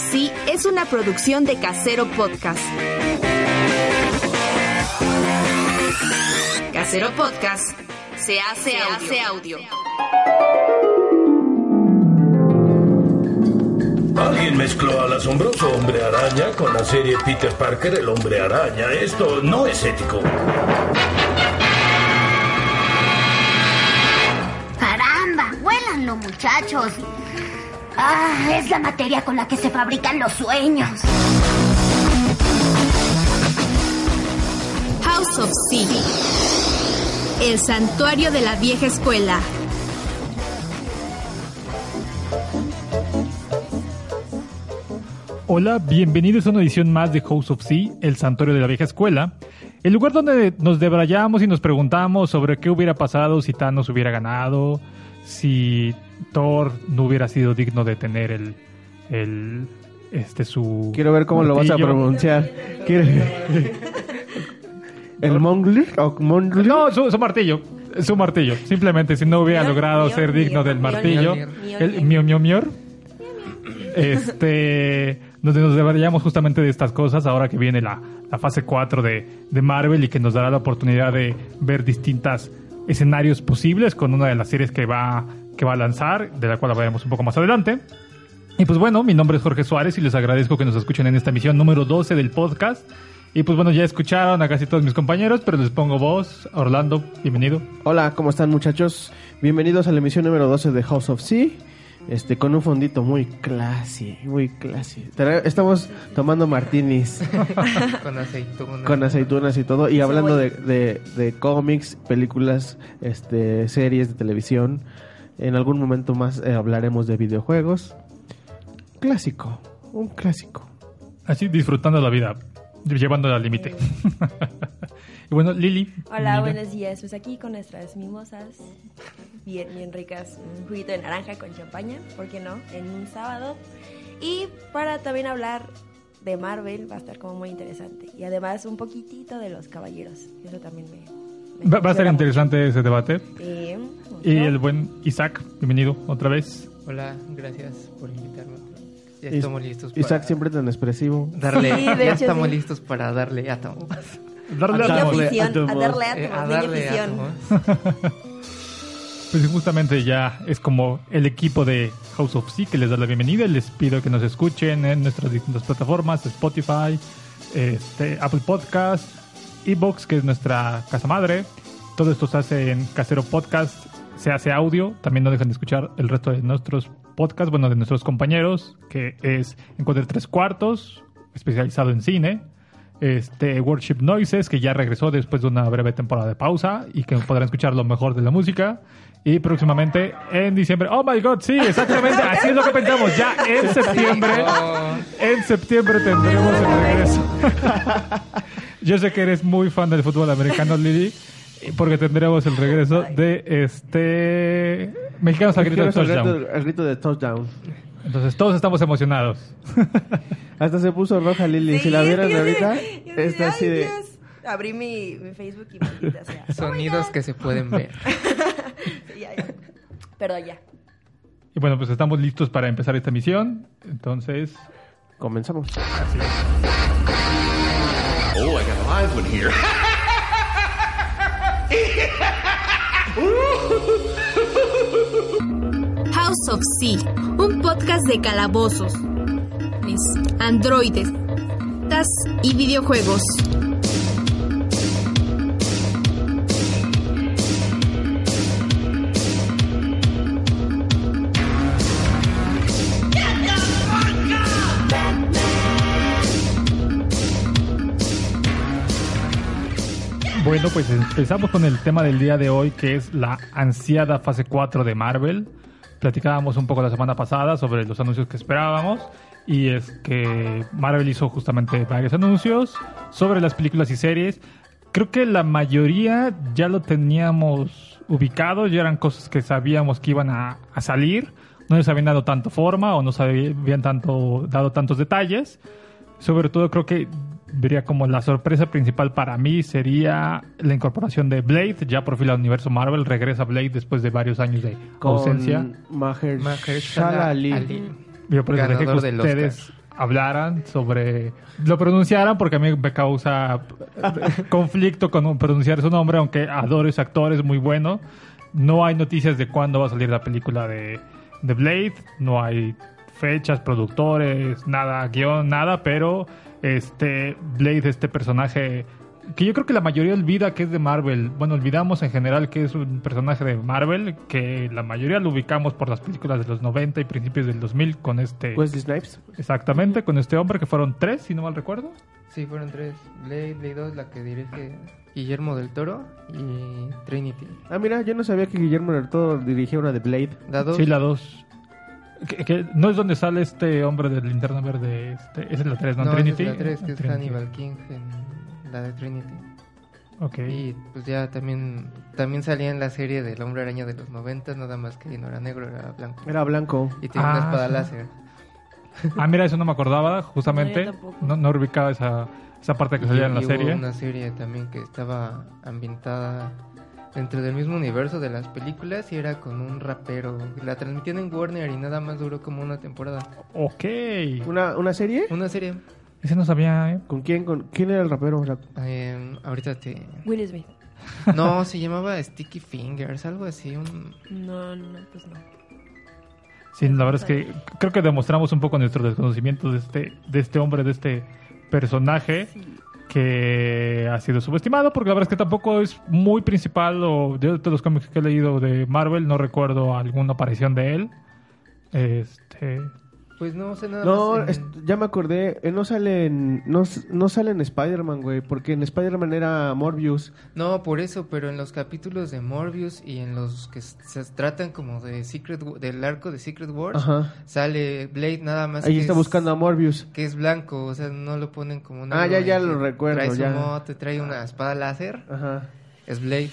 Sea es una producción de Casero Podcast. Casero Podcast se hace, hace audio. Alguien mezcló al asombroso hombre araña con la serie Peter Parker, el hombre araña. Esto no es ético. ¡Caramba! ¡Huélanlo, muchachos! ¡Ah! Es la materia con la que se fabrican los sueños. House of Sea. El santuario de la vieja escuela. Hola, bienvenidos a una edición más de House of Sea, el santuario de la vieja escuela. El lugar donde nos debrayamos y nos preguntamos sobre qué hubiera pasado si Thanos hubiera ganado, si Thor no hubiera sido digno de tener el, el este su Quiero ver cómo lo vas a pronunciar. Quiero- ¿El Mongler? ¿O Mongler? No, su, su martillo. Su martillo. Simplemente, si no hubiera logrado mior, ser digno mior, del martillo, mior, el mio, mio, mior, este, donde nos deberíamos justamente de estas cosas ahora que viene la, la fase 4 de, de Marvel y que nos dará la oportunidad de ver distintos escenarios posibles con una de las series que va, que va a lanzar, de la cual hablaremos un poco más adelante. Y pues bueno, mi nombre es Jorge Suárez y les agradezco que nos escuchen en esta emisión número 12 del podcast. Y pues bueno, ya escucharon a casi todos mis compañeros, pero les pongo voz. Orlando, bienvenido. Hola, ¿cómo están muchachos? Bienvenidos a la emisión número 12 de House of Sea. Este, con un fondito muy classy, muy classy. Estamos tomando martinis con aceituna. con aceitunas y todo. Y hablando de, de- de cómics, películas, este, series de televisión. En algún momento más eh, hablaremos de videojuegos. Clásico, un clásico. Así disfrutando la vida, llevándola al límite. y bueno, Lili. Hola, buenos días. Pues aquí con nuestras mimosas, bien, bien ricas, un juguito de naranja con champaña, ¿por qué no? En un sábado. Y para también hablar de Marvel va a estar como muy interesante. Y además un poquitito de los caballeros. Eso también me... Va, va a ser interesante ese debate. Sí, Y el buen Isaac, bienvenido otra vez. Hola, gracias por invitarme. Ya Is- estamos listos para Isaac siempre tan expresivo. darle. Sí, de ya hecho, estamos sí. listos para darle átomos. Darle A átomos. darle afición, átomos. a darle Eh, átomos, a niño darle átomos. Pues justamente ya es como el equipo de House of Sea que les da la bienvenida. Les pido que nos escuchen en nuestras distintas plataformas, Spotify, este, Apple Podcast, Evox, que es nuestra casa madre. Todo esto se hace en Casero Podcast, se hace audio. También no dejan de escuchar el resto de nuestros podcasts, bueno, de nuestros compañeros, que es Encuentro Tres Cuartos, especializado en cine. Este Worship Noises, que ya regresó después de una breve temporada de pausa y que podrán escuchar lo mejor de la música. Y próximamente en diciembre. Oh my god, sí, exactamente. Así es lo que pensamos. Ya en septiembre. En septiembre tendremos el regreso. Yo sé que eres muy fan del fútbol americano, Lili. Porque tendremos el regreso de este. Mexicanos al grito de touchdown. el- grito de touchdown. Entonces todos estamos emocionados. Hasta se puso roja Lili. Sí, si la vieran ahorita, está así "Ay, de... Dios". Abrí mi, mi Facebook y maldita sea. Sonidos que se pueden ver. Sí, ya, ya. Perdón, ya. Y bueno, pues estamos listos para empezar esta misión. Entonces, Comenzamos. Oh, I got a live one here. House of Sea, un podcast de calabozos, es, androides, tas y videojuegos. Bueno, pues empezamos con el tema del día de hoy, que es la ansiada fase 4 de Marvel. Platicábamos un poco la semana pasada sobre los anuncios que esperábamos. Y es que Marvel hizo justamente varios anuncios sobre las películas y series. Creo que la mayoría ya lo teníamos ubicado, ya eran cosas que sabíamos que iban a, a salir. No les habían dado tanto forma o no se habían tanto, dado tantos detalles. Sobre todo creo que diría como la sorpresa principal para mí sería la incorporación de Blade, ya por fin al universo Marvel, regresa Blade después de varios años de ausencia. Maher, Mahershala Ali. Ali. Yo por eso dejé que ustedes hablaran sobre, lo pronunciaran porque a mí me causa conflicto con pronunciar su nombre, aunque adoro ese actor, es muy bueno. No hay noticias de cuándo va a salir la película de, de Blade, no hay fechas, productores, nada, guion, nada, pero este Blade, este personaje que yo creo que la mayoría olvida que es de Marvel. Bueno, olvidamos en general que es un personaje de Marvel, que la mayoría lo ubicamos por las películas de los 90 y principios del 2000 con este... Wesley Snipes. Exactamente, con este hombre que fueron tres, si no mal recuerdo. Sí, fueron tres. Blade, Blade 2, la que dirige Guillermo del Toro y Trinity. Ah, mira, yo no sabía que Guillermo del Toro dirigía una de Blade. La dos, Sí, la dos. Que, que no es donde sale este hombre del linterna verde, este, es la 3, ¿no? no, Trinity. es la 3, que es Trinity. Hannibal King en la de Trinity. Ok. Y pues ya también también salía en la serie del Hombre Araña de los 90, nada más que no era negro, era blanco. Era blanco. Y tenía Ah, una espada sí. láser. Ah, mira, eso no me acordaba, justamente. No. No, no ubicaba esa, esa parte que Y- salía en la y hubo serie. una serie también que estaba ambientada dentro del mismo universo de las películas y era con un rapero. La transmitían en Warner y nada más duró como una temporada. Ok. ¿Una, ¿Una serie? Una serie. Ese no sabía, ¿eh? ¿Con quién? ¿Con quién era el rapero? O sea, eh, ahorita te... Will Smith. No, se llamaba Sticky Fingers, algo así. Un... No, no, pues no. Sí, la verdad es que creo que demostramos un poco nuestro desconocimiento de este, de este hombre, de este personaje que ha sido subestimado, porque la verdad es que tampoco es muy principal, o de los cómics que he leído de Marvel no recuerdo alguna aparición de él. Este, Pues no sé nada No, más. en- es- ya me acordé. eh, no sale en, no, no sale en Spider-Man, güey. Porque en Spider-Man era Morbius. No, por eso, pero en los capítulos de Morbius y en los que se tratan como de Secret del arco de Secret Wars, Ajá. sale Blade nada más. Ahí que está es- buscando a Morbius. que es blanco, o sea, no lo ponen como Ah, negro ya, ya lo recuerdo, Trae su ya. mote, trae una espada láser, Ajá. es Blade.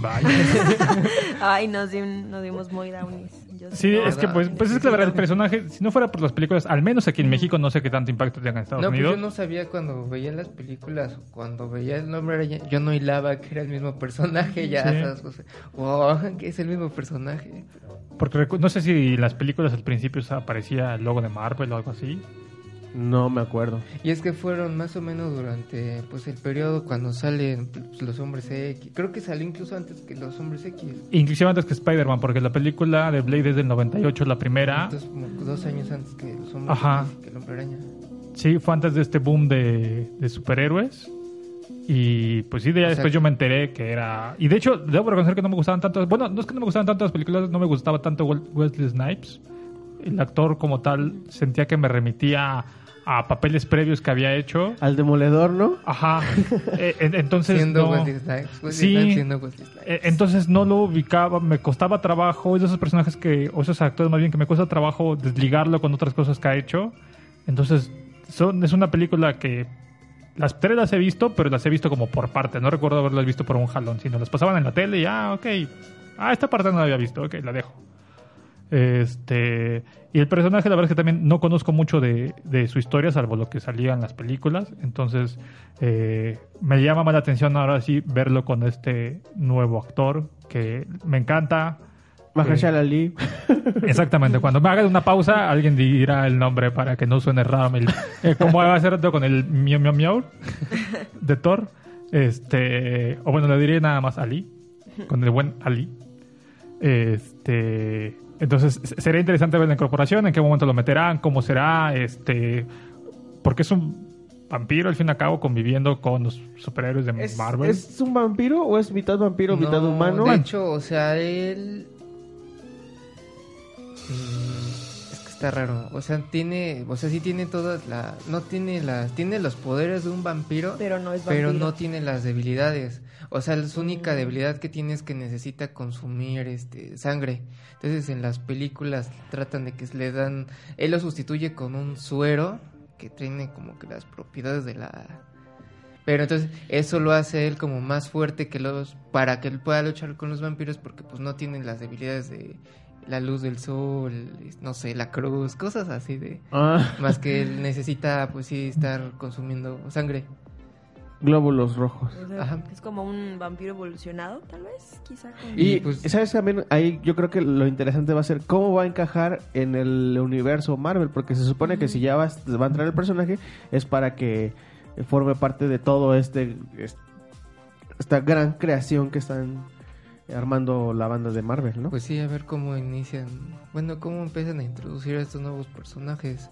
Vaya. Ay, nos, di- nos dimos muy downies. Yo Sí, es que pues, pues es que la verdad el personaje, si no fuera por las películas, al menos aquí en México, no sé qué tanto impacto tenga en Estados No, pues Unidos. yo no sabía cuando veía las películas, o cuando veía el nombre, yo no hilaba que era el mismo personaje, ya Sí. esas cosas. Wow, que es el mismo personaje. Porque no sé si en las películas al principio aparecía el logo de Marvel o algo así. No me acuerdo. Y es que fueron más o menos durante pues el periodo cuando salen pues, los hombres X. Creo que salió incluso antes que los hombres X. Inclusive antes que Spider-Man, porque la película de Blade es del 98, la primera. Entonces, como dos años antes que los hombres Ajá. X, que el hombre araña. Sí, fue antes de este boom de, de superhéroes. Y pues sí, de ya después yo me enteré que era... Y de hecho, debo reconocer que no me gustaban tanto... Bueno, no es que no me gustaban tanto las películas, no me gustaba tanto Wesley Snipes. El actor como tal sentía que me remitía a papeles previos que había hecho. Al demoledor, ¿no? Ajá. Eh, en- entonces Siendo no... Wesley Snipes. Wesley Sí. Snipes siendo Wesley Snipes. Eh, Entonces no lo ubicaba, me costaba trabajo, es de esos personajes que, o esos actores más bien, que me cuesta trabajo desligarlo con otras cosas que ha hecho. Entonces, son, es una película que las tres las he visto, pero las he visto como por parte. No recuerdo haberlas visto por un jalón, sino las pasaban en la tele y, ah, ok, ah, esta parte no la había visto, ok, la dejo. Este, y el personaje, la verdad es que también no conozco mucho de, de su historia, salvo lo que salía en las películas. Entonces, eh, me llama más la atención ahora sí verlo con este nuevo actor que me encanta. Mahershala Ali. Exactamente, cuando me haga una pausa, alguien dirá el nombre para que no suene raro. Eh, como va a ser con el miau miau miau de Thor. Este, o bueno, le diré nada más Ali, con el buen Ali. Este, entonces sería interesante ver la incorporación, en qué momento lo meterán, cómo será, este, porque es un vampiro al fin y al cabo conviviendo con los superhéroes de ¿Es, Marvel. ¿Es un vampiro o es mitad vampiro, mitad No, humano? De hecho, o sea, él. Mm, está raro. O sea, tiene, o sea, sí tiene todas la, no tiene las, tiene los poderes de un vampiro, Pero no es pero vampiro. no tiene las debilidades. O sea, su única debilidad que tiene es que necesita consumir este sangre. Entonces, en las películas tratan de que le dan, él lo sustituye con un suero que tiene como que las propiedades de la pero entonces eso lo hace él como más fuerte que los para que él pueda luchar con los vampiros porque pues no tienen las debilidades de la luz del sol, no sé, la cruz, cosas así de Ah, más que él necesita pues sí estar consumiendo sangre. glóbulos rojos. O sea, Ajá. es como un vampiro evolucionado, tal vez, quizá. con- Y, Y, pues- ¿sabes también? Ahí yo creo que lo interesante va a ser cómo va a encajar en el universo Marvel, porque se supone que si ya va, a- va a entrar el personaje es para que forme parte de todo este, es- esta gran creación que están armando la banda de Marvel, ¿no? Pues sí, a ver cómo inician, bueno, cómo empiezan a introducir a estos nuevos personajes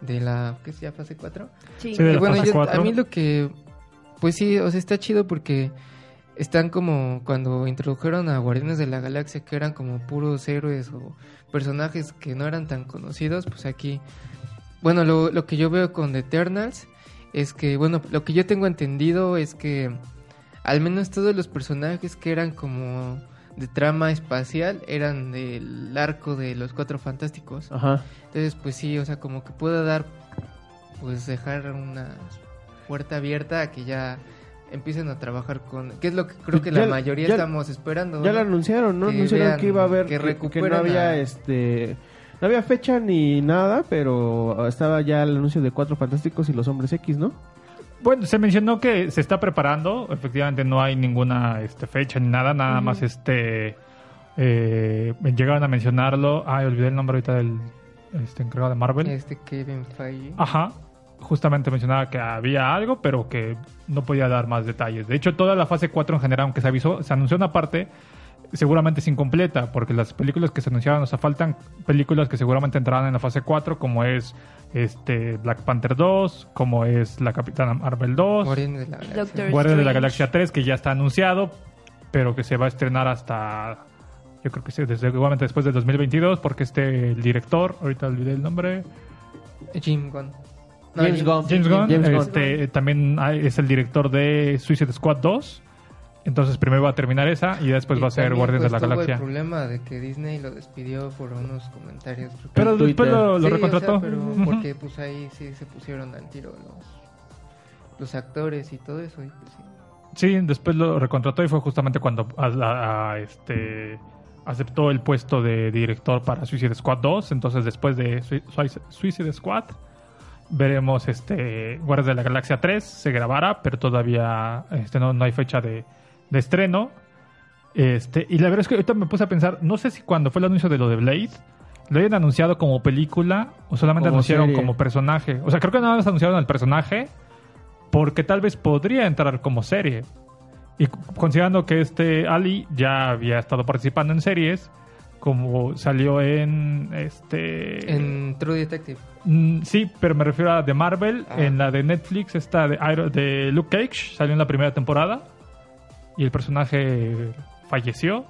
de la ¿qué es ya fase 4? Sí, Sí, de la bueno, fase yo- cuatro. a mí lo que, pues sí, o sea, está chido porque están como cuando introdujeron a Guardianes de la Galaxia, que eran como puros héroes o personajes que no eran tan conocidos, pues aquí, bueno, lo, lo que yo veo con The Eternals es que, bueno, lo que yo tengo entendido es que al menos todos los personajes que eran como de trama espacial eran del arco de los Cuatro Fantásticos. Ajá. Entonces, pues sí, o sea, como que puedo dar, pues dejar una puerta abierta a que ya empiecen a trabajar con, que es lo que creo que Ya- la mayoría ya- estamos esperando. Ya ¿no? lo anunciaron, ¿no? Que anunciaron vean, que iba a haber que que, que no había a- este no había fecha ni nada, pero estaba ya el anuncio de Cuatro Fantásticos y los Hombres X, ¿no? Bueno, se mencionó que se está preparando. Efectivamente, no hay ninguna este, fecha ni nada. Nada más este. Eh, llegaron a mencionarlo. Ay, olvidé el nombre ahorita del este, encargado de Marvel. Este Kevin Feige. Ajá. Justamente mencionaba que había algo, pero que no podía dar más detalles. De hecho, toda la fase 4 en general, aunque se avisó, se anunció una parte, seguramente es incompleta, porque las películas que se anunciaron, o sea, faltan películas que seguramente entrarán en la fase 4, como es este Black Panther 2, como es la Capitana Marvel 2, Guardianes de la Galaxia. Doctor Guardianes de la Strange. Galaxia 3, que ya está anunciado, pero que se va a estrenar hasta, yo creo que sí, desde, seguramente después del 2022, porque este el director, ahorita olvidé el nombre, Jim Gunn. James Gunn. James Gunn, James Gunn. este, también hay- es el director de Suicide Squad 2. Entonces primero va a terminar esa y después y va a ser Guardianes pues, de la Galaxia. el problema de que Disney lo despidió por unos comentarios. Pero después lo, lo Sí, o sea, recontrató. pero porque pues ahí sí se pusieron al tiro los, los actores y todo eso. y, pues, sí. Sí, después lo recontrató y fue justamente cuando a- a- a, este, aceptó el puesto de director para Suicide Squad 2. Entonces después de Sui- Sui- Suicide Squad veremos este Guardianes de la Galaxia 3. Se grabará, pero todavía este, no, no hay fecha de, de estreno. Este, y la verdad es que ahorita me puse a pensar, no sé si cuando fue el anuncio de lo de Blade, lo hayan anunciado como película o solamente Como anunciaron serie. como personaje. O sea, creo que nada más anunciaron al personaje porque tal vez podría entrar como serie. Y considerando que este Ali ya había estado participando en series, como salió en este En True Detective. Mm, sí, pero me refiero a de Marvel, Ah. en la de Netflix, esta de, Iron- de Luke Cage, salió en la primera temporada y el personaje falleció.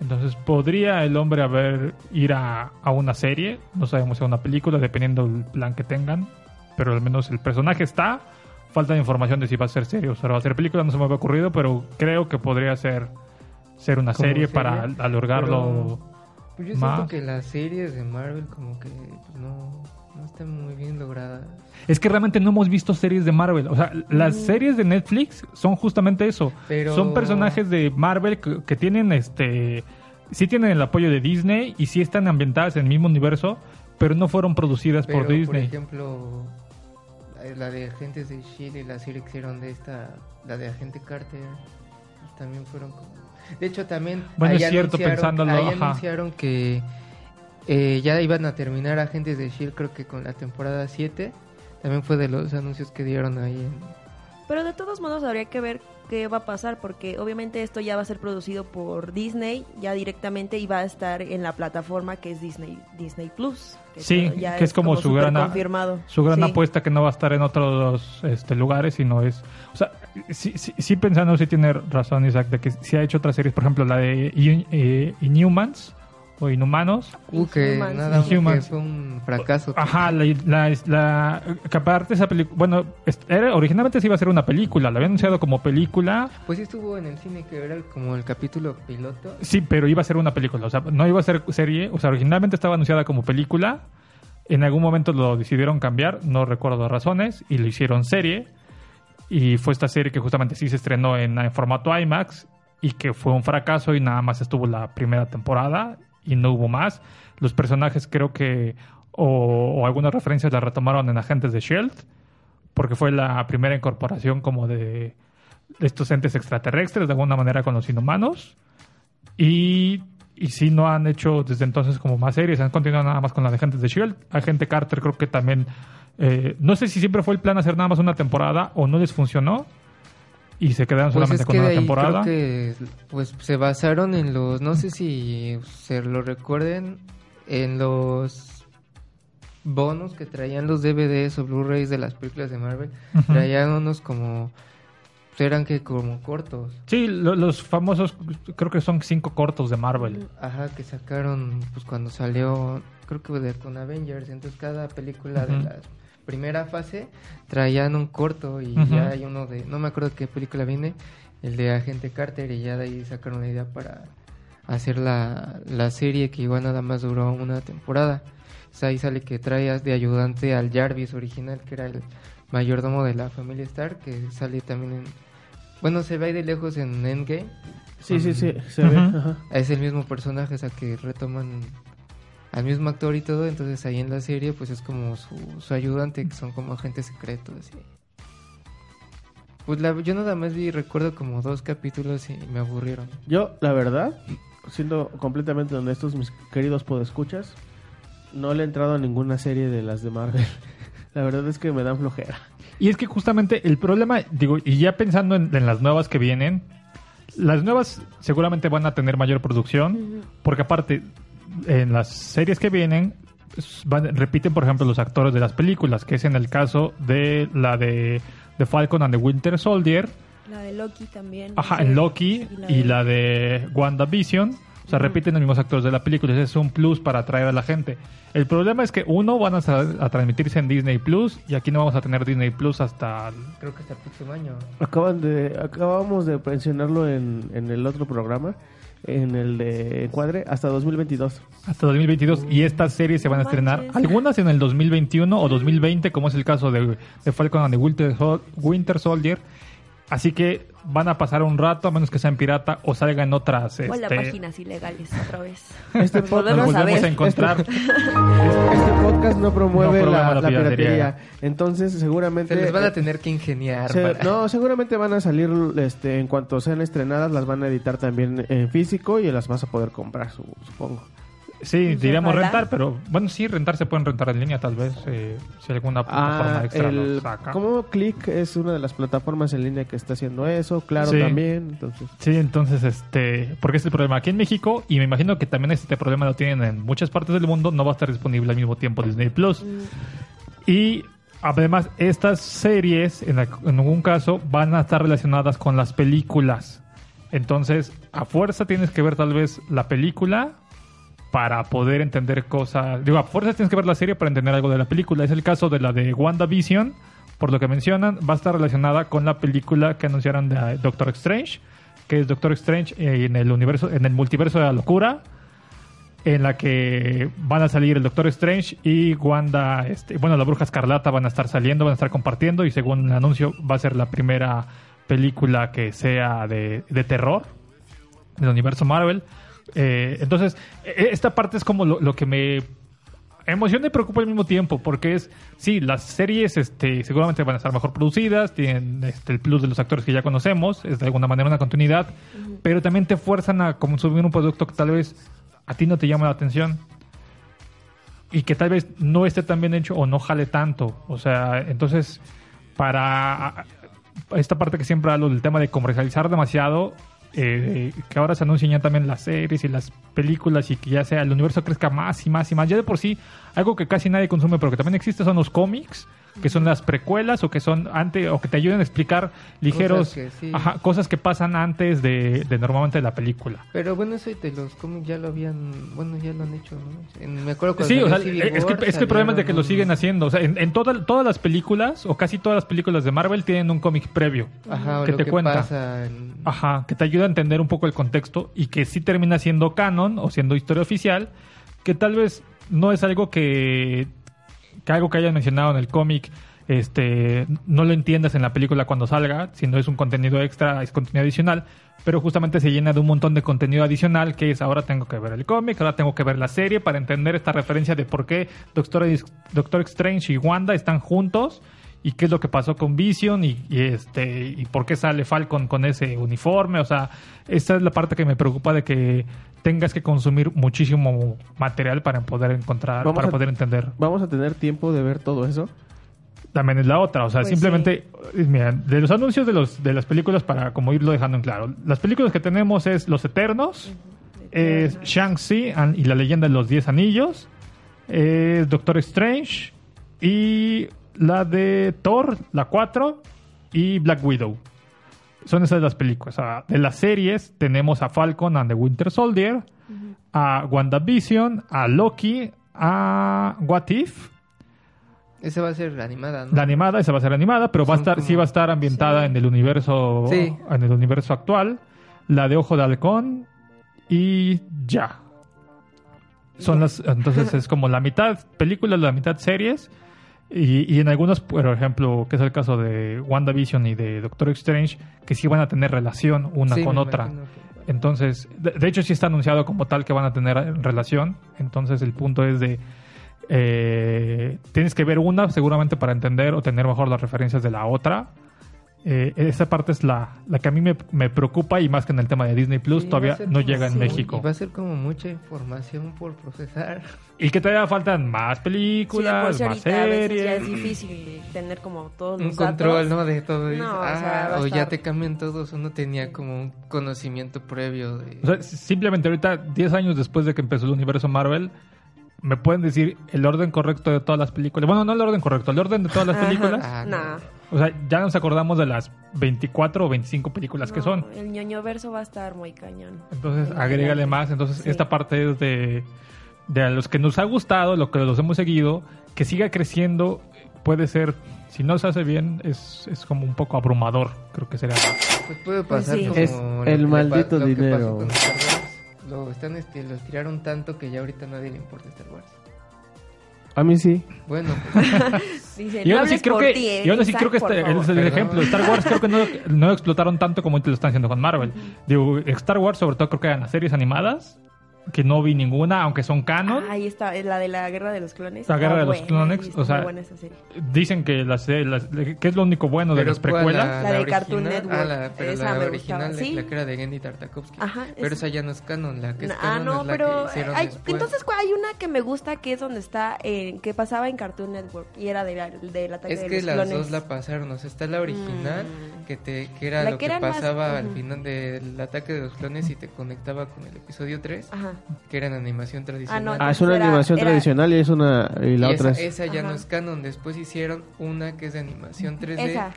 Entonces podría el hombre haber ir a, a una serie, no sabemos si a una película, dependiendo del plan que tengan, pero al menos el personaje está. Falta de información de si va a ser serie o si va a ser película, no se me había ocurrido, pero creo que podría ser, ser una serie, serie, para alargarlo. Pues yo Más. siento que las series de Marvel como que no, no están muy bien logradas. Es que realmente no hemos visto series de Marvel. O sea, las Mm. series de Netflix son justamente eso. Pero- Son personajes de Marvel que, que tienen este. Sí tienen el apoyo de Disney y sí están ambientadas en el mismo universo, pero no fueron producidas Pero, por por Disney. ejemplo, la- la de Agentes de y la serie que hicieron de esta, la de Agente Carter, pues, también fueron como... De hecho, también... Bueno, ahí es cierto, pensándolo, ahí ajá. anunciaron que eh, ya iban a terminar Agentes de S.H.I.E.L.D. creo que con la temporada 7. También fue de los anuncios que dieron ahí en... Pero de todos modos habría que ver qué va a pasar porque obviamente esto ya va a ser producido por Disney ya directamente y va a estar en la plataforma que es Disney Disney Plus. Sí, ya que es como su gran confirmado. Su gran Sí. apuesta que no va a estar en otros este, lugares, sino es... O sea, sí, sí, sí pensando, sí tiene razón Isaac, de que sí ha hecho otras series, por ejemplo, la de eh, Inhumans o Inhumanos. Uh, que Inhumans. nada más que Inhumans. fue un fracaso. Ajá, la, la, la- que aparte esa película, bueno, era, originalmente se iba a hacer una película, la habían anunciado como película, Pues sí estuvo en el cine que era como el capítulo piloto. sí, pero iba a ser una película, o sea, no iba a ser serie, o sea, originalmente estaba anunciada como película, en algún momento lo decidieron cambiar, no recuerdo razones, y lo hicieron serie, y fue esta serie que justamente sí se estrenó en, en formato IMAX, y que fue un fracaso y nada más estuvo la primera temporada y no hubo más. Los personajes creo que, o, o algunas referencias las retomaron en Agentes de Shield, porque fue la primera incorporación como de estos entes extraterrestres, de alguna manera con los inhumanos. Y, y sí no han hecho desde entonces como más series, han continuado nada más con la de Agentes de Shield. Agente Carter creo que también, eh, no sé si siempre fue el plan hacer nada más una temporada o no les funcionó y se quedaron Pues solamente es con que de una temporada. creo que pues se basaron en los, no sé si se lo recuerden, en los bonos que traían los DVDs o Blu-rays de las películas de Marvel. Ujú. Traían unos como, eran que como cortos. Sí, lo- los famosos, creo que son cinco cortos de Marvel. Ajá, que sacaron pues cuando salió, creo que de, con Avengers, entonces cada película de Ujú. Primera fase traían un corto y ya hay uno de, no me acuerdo qué película viene, el de Agente Carter y ya de ahí sacaron la idea para hacer la, la serie que igual nada más duró una temporada. O sea, ahí sale que traías de ayudante al Jarvis original, que era el mayordomo de la familia Stark, que sale también en... Bueno, se ve ahí de lejos en Endgame. Sí, sí, sí, se ve. Ajá. Es el mismo personaje, o sea, que retoman al mismo actor y todo, entonces ahí en la serie pues es como su, su ayudante, que son como agentes secretos. así. Pues la, yo nada más vi, recuerdo como dos capítulos y me aburrieron. Yo, la verdad, siendo completamente honestos, mis queridos podescuchas, no le he entrado a ninguna serie de las de Marvel. La verdad es que me dan flojera. Y es que justamente el problema, digo, y ya pensando en, en las nuevas que vienen, las nuevas seguramente van a tener mayor producción, porque aparte, en las series que vienen, van- repiten, por ejemplo, los actores de las películas, que es en el caso de la de, de Falcon and the Winter Soldier, La de Loki también. ajá, en Loki y la de WandaVision. O sea, repiten los mismos actores de la película. Ese es un plus para atraer a la gente. El problema es que, uno, van a, transmitirse en Disney Plus. Y aquí no vamos a tener Disney Plus hasta el Creo que hasta el próximo año. Acaban de, acabamos de mencionarlo en, en el otro programa, en el de Encuadre, hasta 2022. Hasta 2022 y estas series se van a estrenar. algunas en el 2021 o 2020 como es el caso de, de Falcon and the Winter, Sol- Winter Soldier. Así que van a pasar un rato a menos que sean pirata o salgan otras Hola, este, páginas ilegales otra vez. Este Nos podcast- nos volvemos a encontrar Este podcast no promueve No promueve la, la la piratería. Entonces, seguramente. Se les van eh, a tener que ingeniar. se- para- no, seguramente van a salir este, en cuanto sean estrenadas, las van a editar también en físico y las vas a poder comprar, su- supongo. Sí diríamos ojalá. rentar pero bueno sí rentar se pueden rentar en línea tal vez eh, si alguna plataforma Ah, extra lo el, saca como Click es una de las plataformas en línea que está haciendo eso, claro Sí. también, entonces. Sí, entonces, este, porque es el problema aquí en México y me imagino que también este problema lo tienen en muchas partes del mundo, no va a estar disponible al mismo tiempo Disney Plus. Y además, estas series, en, la- en algún caso, van a estar relacionadas con las películas. Entonces, a fuerza tienes que ver tal vez la película para poder entender cosas. Digo, a fuerza tienes que ver la serie para entender algo de la película. Es el caso de la de WandaVision, por lo que mencionan, va a estar relacionada con la película que anunciaron de eh, Doctor Strange, que es Doctor Strange eh, en el universo, en el multiverso de la locura, en la que van a salir el Doctor Strange y Wanda, este, bueno, la Bruja Escarlata van a estar saliendo, van a estar compartiendo y según el anuncio va a ser la primera película que sea de, de terror del universo Marvel. Eh, entonces, e- esta parte es como lo, lo que me emociona y preocupa al mismo tiempo, porque es, sí, las series este, seguramente van a estar mejor producidas, tienen este, el plus de los actores que ya conocemos, es de alguna manera una continuidad, pero también te fuerzan a consumir un producto que tal vez a ti no te llama la atención y que tal vez no esté tan bien hecho o no jale tanto. O sea, entonces, para esta parte que siempre hablo del tema de comercializar demasiado, eh, que ahora se anuncian ya también las series y las películas y que ya sea el universo crezca más y más y más. Ya de por sí, algo que casi nadie consume, pero que también existe son los cómics, que son las precuelas o que son antes o que te ayuden a explicar ligeros Cosas que sí. ajá, cosas que pasan antes de, de normalmente la película. Pero bueno, eso de los cómics ya lo habían, bueno, ya lo han hecho, ¿no? En- me acuerdo cuando Sí, o sea, Civil es que, War, es que el problema es de que lo siguen haciendo. O sea, en, en toda- todas las películas, o casi todas las películas de Marvel, tienen un cómic previo. Ajá, o que lo te que cuenta. pasa en- Ajá, que te ayuda a entender un poco el contexto y que sí termina siendo canon o siendo historia oficial, que tal vez no es algo que, que algo que hayan mencionado en el cómic, este, no lo entiendas en la película cuando salga, sino es un contenido extra, es contenido adicional, pero justamente se llena de un montón de contenido adicional que es ahora tengo que ver el cómic, ahora tengo que ver la serie para entender esta referencia de por qué Doctor, Doctor Strange y Wanda están juntos y qué es lo que pasó con Vision y, y, este y por qué sale Falcon con ese uniforme, o sea, esa es la parte que me preocupa de que tengas que consumir muchísimo material para poder encontrar, Vamos para a- poder entender. ¿Vamos a tener tiempo de ver todo eso? También es la otra, o sea, Pues simplemente, eh, mira, de los anuncios de los de las películas para como irlo dejando en claro, las películas que tenemos es Los Eternos, es Shang-Chi y la leyenda de los Diez Anillos, es Doctor Strange y la de Thor, la 4 y Black Widow. Son esas las películas. O sea, de las series tenemos a Falcon and the Winter Soldier, a WandaVision, a Loki, a What If, Esa va a ser animada, ¿no? la animada, esa va a ser animada, pero va a estar, como- sí va a estar ambientada Sí. en el universo, Sí. en el universo actual. La de Ojo de Halcón y ya. Son las, entonces es como la mitad películas, la mitad series. Y, y en algunos, por ejemplo, que es el caso de WandaVision y de Doctor Strange, que sí van a tener relación una Sí, con otra. que- Entonces, de, de hecho sí está anunciado como tal que van a tener eh, relación. Entonces el punto es de eh, tienes que ver una seguramente para entender o tener mejor las referencias de la otra. Eh, esa parte es la, la que a mí me, me preocupa y más que en el tema de Disney Plus Sí, todavía no llega en sí, México. Y va a ser como mucha información por procesar. Y que todavía faltan más películas, sí más ya es series. difícil tener como todos Un los control, datos. ¿no? De todo eso. No, o Ah, sea, o ya te cambian todos. Uno tenía como un conocimiento previo de... O sea, simplemente ahorita, 10 años después de que empezó el universo Marvel, me pueden decir el orden correcto de todas las películas. Bueno, no el orden correcto, el orden de todas las películas. Ah, Nah. O sea, ya nos acordamos de las 24 o 25 películas que son. El ñoño verso va a estar muy cañón. Entonces, agrégale más. Entonces, Sí. esta parte es de, de a los que nos ha gustado, lo que los hemos seguido, que siga creciendo, puede ser, si no se hace bien, es, es como un poco abrumador, creo que sería. Pues puede pasar sí. como Es lo el que pa- maldito que pasó dinero. con Star Wars. Lo están este, los tiraron tanto que ya ahorita a nadie le importa Star Wars. A mí sí. Bueno, pues, Dice, Y no aún así hables creo que, ti, eh, y aún así Isaac, creo que este es el ejemplo. Star Wars creo que no, no lo explotaron tanto como lo están haciendo con Marvel. Digo, Star Wars sobre todo creo que eran las series animadas, que no vi ninguna, aunque son canon. Ahí está, es la de la guerra de los clones. La guerra Está de los buena, clones, o sea, muy buena esa serie. Dicen que las, las, que es lo único bueno de las precuelas. La de Cartoon original? Network. Ah, la, pero Esa la me original, sí. la que era de Gendy Tartakovsky. Ajá, Pero esa. esa ya no es canon, la que es ah, canon no, es la pero que hicieron hay- después. entonces ¿cuál? hay una que me gusta que es donde está, en, que pasaba en Cartoon Network y era de la- del ataque Es de que los las clones. dos la pasaron, o sea, está la original, Mm. que te que era La lo que que, eran más- pasaba al ujú. final del ataque de los clones y te conectaba con el episodio 3, Ajá. Que era en animación tradicional. Ah, es una Era- animación era- tradicional y es una y la y otra esa, es esa ya no es canon, después hicieron una que es de animación 3D Esa.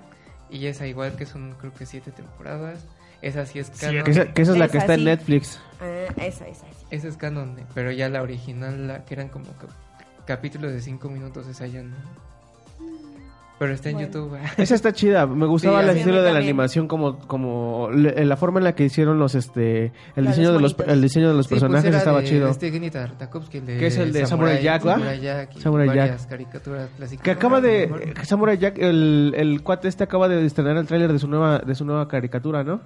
y esa igual que son creo que siete temporadas. Esa sí es canon. que esa, que esa es la que está en sí. Netflix. Ah, esa, esa, esa. Esa es canon, pero ya la original, la que eran como cap- capítulos de 5 minutos, esa ya no. Pero está en Bueno. YouTube. Esa está chida, me gustaba Sí, mí estilo de la animación como como le- la forma en la que hicieron los este el La diseño de los el diseño de los Sí, pues personajes estaba de- chido. Este el de Que es el de Samurai Jack, ¿va? Samurai Jack y Samurai Jack. caricaturas clásicas. Que acaba de. Samurai Jack el, el cuate este acaba de estrenar el tráiler de su nueva de su nueva caricatura, ¿no?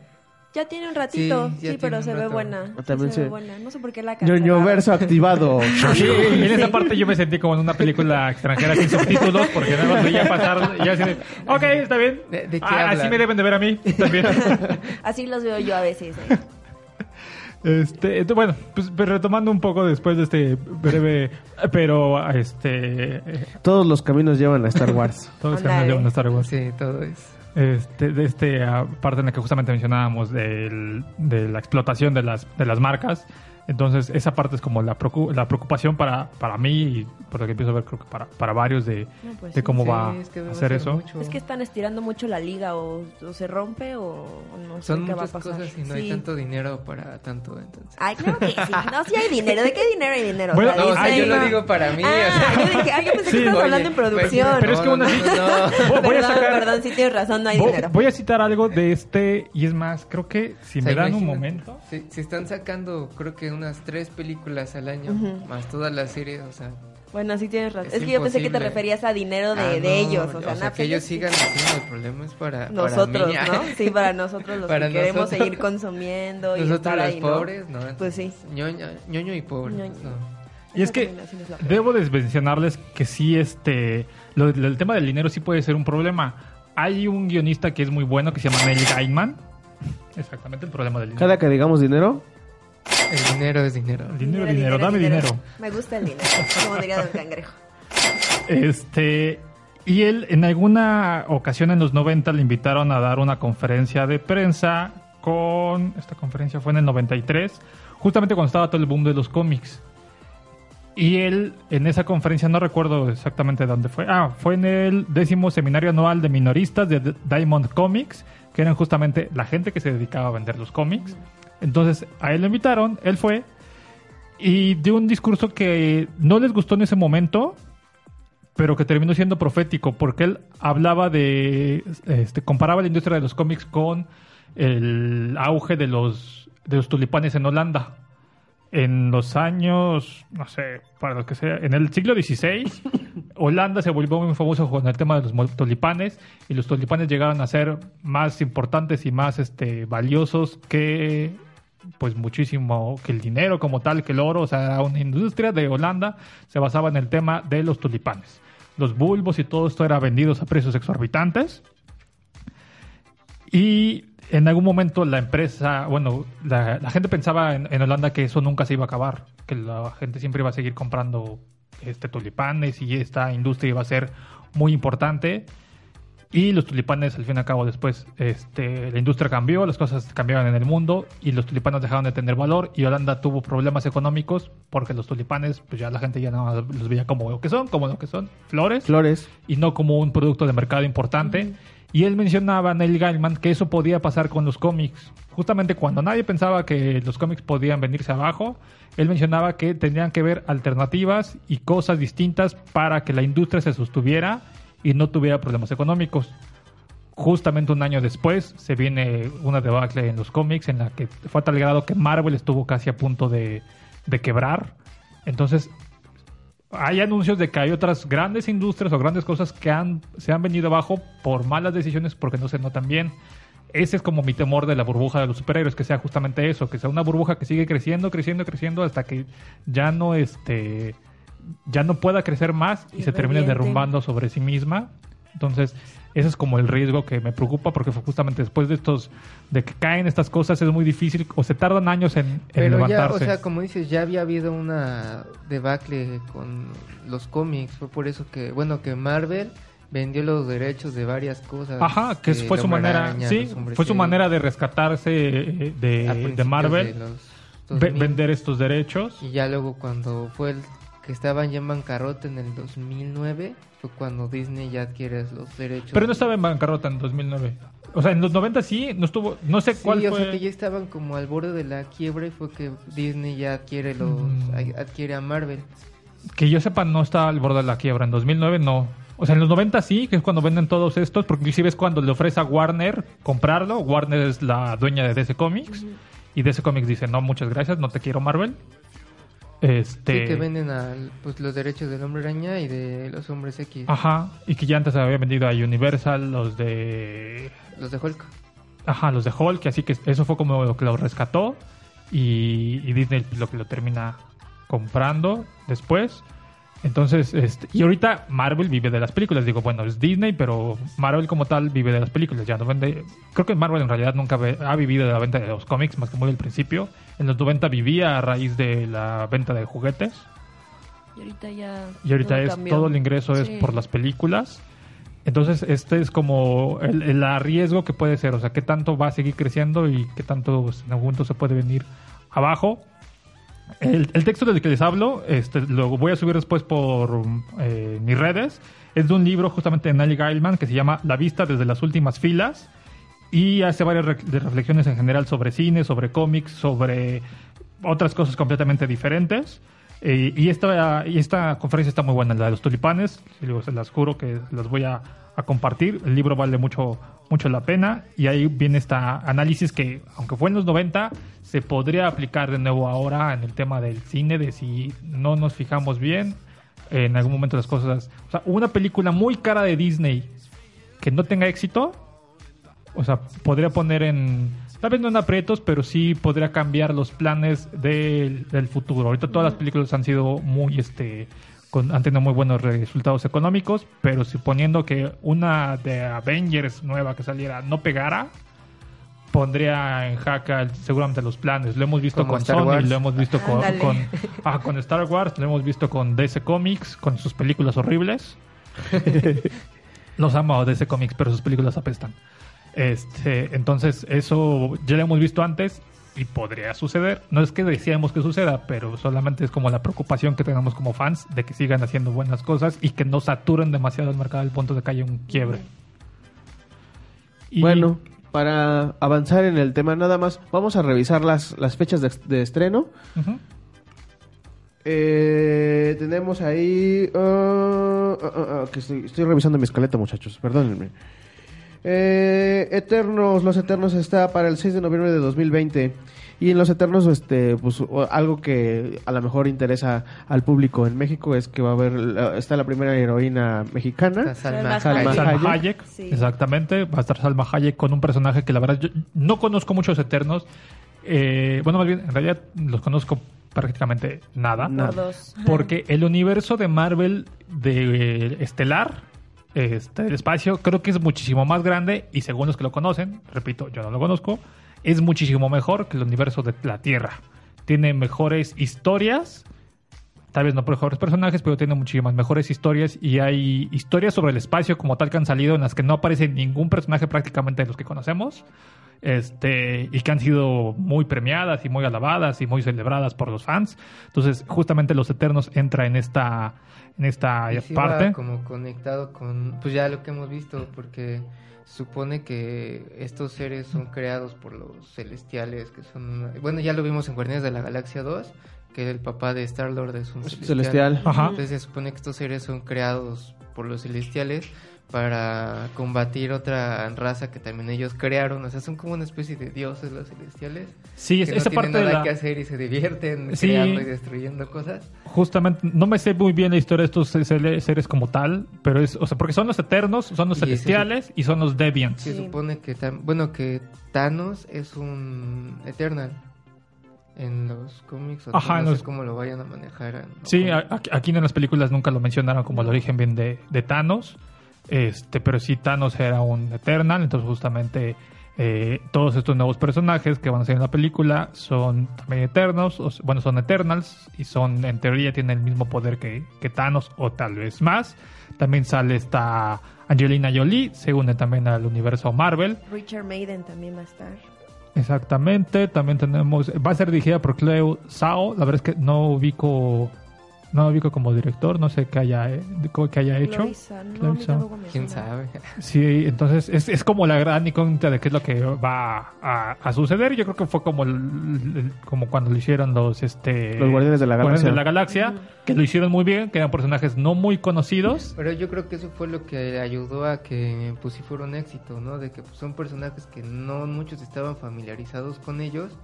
Ya tiene un ratito, Sí, pero se ve buena. sí También se ve buena. No sé por qué la cancelaron. verso activado. Sí, y en esa parte yo me sentí como en una película extranjera sin subtítulos, porque nada más veía pasar y así de, ok, está bien. ¿De- de qué Ah, así me deben de ver a mí también. Así los veo yo a veces. eh. Este, bueno, pues pues, retomando un poco después de este breve, pero este, eh, Todos los caminos llevan a Star Wars. todos se Ándale. llevan a Star Wars. Sí, todo es. Este, de este ah, parte en la que justamente mencionábamos de la explotación de las, de las marcas, Entonces, esa parte es como la, preocu- la preocupación para, para mí y por lo que empiezo a ver, creo que para, para varios de, No, pues de cómo Sí, va es que va a hacer ser eso. mucho. Es que están estirando mucho la liga o, o se rompe o, o no sé Son qué va a muchas pasar. cosas y no Sí. hay tanto dinero para tanto, entonces. Ay, claro que sí. No, sí hay dinero. ¿De qué dinero hay dinero? Bueno, O sea, no, o sea, yo lo digo para mí. o Ah, sea. yo dije, ah, yo pensé Sí, que estabas hablando en pues, producción. Pero es que una- no, no, no. Voy- voy a perdón, sacar- perdón, sí tienes razón, no hay Vo- dinero. Voy a citar algo de este, y es más, creo que si O sea, me dan un momento. Si, si están sacando, creo que unas tres películas al año, más todas las series, o sea. Bueno, sí tienes razón. Es, Es que yo pensé que te referías a dinero de, ah, de no, ellos. O sea, que pues ellos sí. sigan haciendo, el problema es para, Nosotros, para mí. ¿no? Sí, para nosotros los Para que queremos seguir consumiendo y Nosotros estar los pobres, ¿no? Pues sí. Ñoño, ñoño y pobre. Ñoño. no. Y es que debo de mencionarles que sí, este, lo, lo- el tema del dinero sí puede ser un problema. Hay un guionista que es muy bueno que se llama Neil Gaiman. Exactamente el problema del dinero. Cada que digamos dinero, El dinero es dinero. Dinero, dinero, dame dinero. Me gusta el dinero, como diría Don Cangrejo. Este, y él en alguna ocasión en los 90 le invitaron a dar una conferencia de prensa con, esta conferencia fue en el 93, justamente cuando estaba todo el boom de los cómics. Y él en esa conferencia, no recuerdo exactamente dónde fue, ah, fue en el décimo seminario anual de minoristas de Diamond Comics, que eran justamente la gente que se dedicaba a vender los cómics. Entonces a él lo invitaron, él fue y dio un discurso que no les gustó en ese momento, pero que terminó siendo profético porque él hablaba de este comparaba la industria de los cómics con el auge de los de los tulipanes en Holanda. En los años no sé para lo que sea en el siglo XVI Holanda se volvió muy famoso con el tema de los tulipanes y los tulipanes llegaron a ser más importantes y más este valiosos que pues muchísimo que el dinero como tal, que el oro, o sea, era una industria de Holanda se basaba en el tema de los tulipanes. Los bulbos y todo esto era vendidos a precios exorbitantes. Y en algún momento la empresa, bueno, la, gente pensaba en, en Holanda que eso nunca se iba a acabar, que la gente siempre iba a seguir comprando este tulipanes y esta industria iba a ser muy importante. Y los tulipanes, al fin y al cabo, después este, la industria cambió, las cosas cambiaron en el mundo y los tulipanes dejaron de tener valor y Holanda tuvo problemas económicos porque los tulipanes, pues ya la gente ya no los veía como lo que son, como lo que son, flores flores. y no como un producto de mercado importante. Y él mencionaba, Neil Gaiman, que eso podía pasar con los cómics. Justamente cuando nadie pensaba que los cómics podían venirse abajo, él mencionaba que tendrían que ver alternativas y cosas distintas para que la industria se sostuviera y no tuviera problemas económicos. Justamente un año después se viene una debacle en los cómics en la que fue a tal grado que Marvel estuvo casi a punto de, de quebrar. Entonces hay anuncios de que hay otras grandes industrias o grandes cosas que han, se han venido abajo por malas decisiones porque no se notan bien. Ese es como mi temor de la burbuja de los superhéroes, que sea justamente eso, que sea una burbuja que sigue creciendo, creciendo, creciendo hasta que ya no este ya no pueda crecer más y, Y se termine derrumbando sobre sí misma. Entonces, ese es como el riesgo que me preocupa porque fue justamente después de estos de que caen estas cosas es muy difícil o se tardan años en, en Pero ya, levantarse. o sea, como dices, ya había habido una debacle con los cómics. Fue por eso que, bueno, que Marvel vendió los derechos de varias cosas. Ajá, que fue su manera, Araña, sí, fue su manera de rescatarse eh, de, Marvel, de los ve- 2000. vender estos derechos. Y ya luego cuando fue el que estaban ya en bancarrota en el 2009, fue cuando Disney ya adquiere los derechos. Pero no estaba en bancarrota en 2009. O sea, en los 90 sí, no estuvo, no sé Sí, cuál o fue. sea que ya estaban como al borde de la quiebra y fue que Disney ya adquiere los Mm. a- adquiere a Marvel. Que yo sepa, no estaba al borde de la quiebra. En 2009 no. O sea, en los 90 sí, que es cuando venden todos estos, porque inclusive es cuando le ofrece a Warner comprarlo. Warner es la dueña de DC Comics. Y DC Comics dice, no, muchas gracias, no te quiero Marvel. Este... Sí, que venden al- pues, los derechos del Hombre Araña y de los Hombres X. Ajá, y que ya antes había vendido a Universal, los de Los de Hulk. Ajá, los de Hulk, así que eso fue como lo que lo rescató y, y Disney lo que lo termina comprando después. Entonces, este, y ahorita Marvel vive de las películas. Digo, bueno, es Disney, pero Marvel como tal vive de las películas. Ya no vende. Creo que Marvel en realidad nunca ve- ha vivido de la venta de los cómics, más que muy al principio. En los 90 vivía a raíz de la venta de juguetes. Y ahorita ya. Y ahorita todo es cambió. todo el ingreso es por las películas. Entonces, este es como el, el arriesgo que puede ser. O sea, qué tanto va a seguir creciendo y qué tanto pues, en algún momento se puede venir abajo. El, el texto del que les hablo, este, lo voy a subir después por eh, mis redes. Es de un libro justamente de Nelly Geilman que se llama La vista desde las últimas filas y hace varias re- reflexiones en general sobre cine, sobre cómics, sobre otras cosas completamente diferentes. Eh, y, esta, y esta conferencia está muy buena, la de los tulipanes. se las juro que las voy a, a compartir. El libro vale mucho, mucho la pena. Y ahí viene este análisis que, aunque fue en los 90, se podría aplicar de nuevo ahora en el tema del cine, de si no nos fijamos bien, en algún momento las cosas... O sea, una película muy cara de Disney que no tenga éxito, o sea, podría poner en. Tal vez no en aprietos, pero sí podría cambiar los planes del, del futuro. Ahorita todas las películas han sido muy. este con, Han tenido muy buenos resultados económicos, pero suponiendo que una de Avengers nueva que saliera no pegara, pondría en jaque seguramente los planes. Lo hemos visto Como con Star Sony, Wars. lo hemos visto con, ah, con Star Wars, lo hemos visto con DC Comics, con sus películas horribles. Los amo DC Comics, pero sus películas apestan. Este, entonces, eso ya lo hemos visto antes y podría suceder. No es que deseemos que suceda, pero solamente es como la preocupación que tenemos como fans de que sigan haciendo buenas cosas y que no saturen demasiado el mercado al punto de que haya un quiebre. Y- Bueno, para avanzar en el tema nada más, vamos a revisar las, las fechas de, de estreno. Eh, tenemos ahí... ah, ah, ah, ah, que estoy, estoy revisando mi escaleta, muchachos, perdónenme. Eh, Eternos, Los Eternos está para el 6 de noviembre de 2020. Y en Los Eternos, este, pues algo que a lo mejor interesa al público en México es que va a haber, está la primera heroína mexicana. Está Salma Salma Hayek. Salma Hayek. Hayek, Sí. exactamente. Va a estar Salma Hayek con un personaje que la verdad yo no conozco muchos Eternos. Eh, bueno, más bien, en realidad los conozco prácticamente nada. Nada. Porque el universo de Marvel de eh, Estelar, este, del espacio, creo que es muchísimo más grande y según los que lo conocen, repito, yo no lo conozco, es muchísimo mejor que el universo de la Tierra. Tiene mejores historias, tal vez no mejores personajes, pero tiene muchísimas mejores historias y hay historias sobre el espacio como tal que han salido en las que no aparece ningún personaje prácticamente de los que conocemos. Este, y que han sido muy premiadas y muy alabadas y muy celebradas por los fans. Entonces, justamente Los Eternos entra en esta, en esta Y sí va parte. como conectado con, pues ya lo que hemos visto, porque supone que estos seres son creados por los celestiales, que son, bueno, ya lo vimos en Guardianes de la Galaxia 2, que el papá de Star-Lord es un celestial. Celestial. Ajá. Entonces se supone que estos seres son creados por los celestiales para combatir otra raza que también ellos crearon, o sea, son como una especie de dioses los celestiales. Sí, es- que esa no tienen parte de nada la- que hacer y se divierten Sí. creando y destruyendo cosas. Justamente, no me sé muy bien la historia de estos se- seres como tal, pero es, o sea, porque son los Eternos, son los Y ese- celestiales y son los Deviants. Se Sí. supone que bueno que Thanos es un Eternal en los cómics o Ajá, no en sé los- cómo lo vayan a manejar. en- Sí, aquí en las películas nunca lo mencionaron como el origen bien de, de Thanos, este, pero sí Thanos era un Eternal, entonces justamente eh, todos estos nuevos personajes que van a ser en la película son también Eternos, o bueno, son Eternals y son, en teoría, tienen el mismo poder que, que Thanos o tal vez más. También sale esta Angelina Jolie, se une también al universo Marvel. Richard Maiden también va a estar. Exactamente, también tenemos, va a ser dirigida por Cleo Sao, la verdad es que no ubico, no lo ubico como director, no sé qué haya, eh, qué haya hecho. Clarissa, no, Clarissa. quién sabe. Sí, entonces es, es como la gran incógnita de qué es lo que va a, a suceder. Yo creo que fue como el- el- como cuando lo hicieron los este Los Guardianes de la Guardianes Galaxia. de la Galaxia, que lo hicieron muy bien, que eran personajes no muy conocidos. Pero yo creo que eso fue lo que ayudó a que pues sí fuera un éxito, ¿no? De que pues, son personajes que no muchos estaban familiarizados con ellos,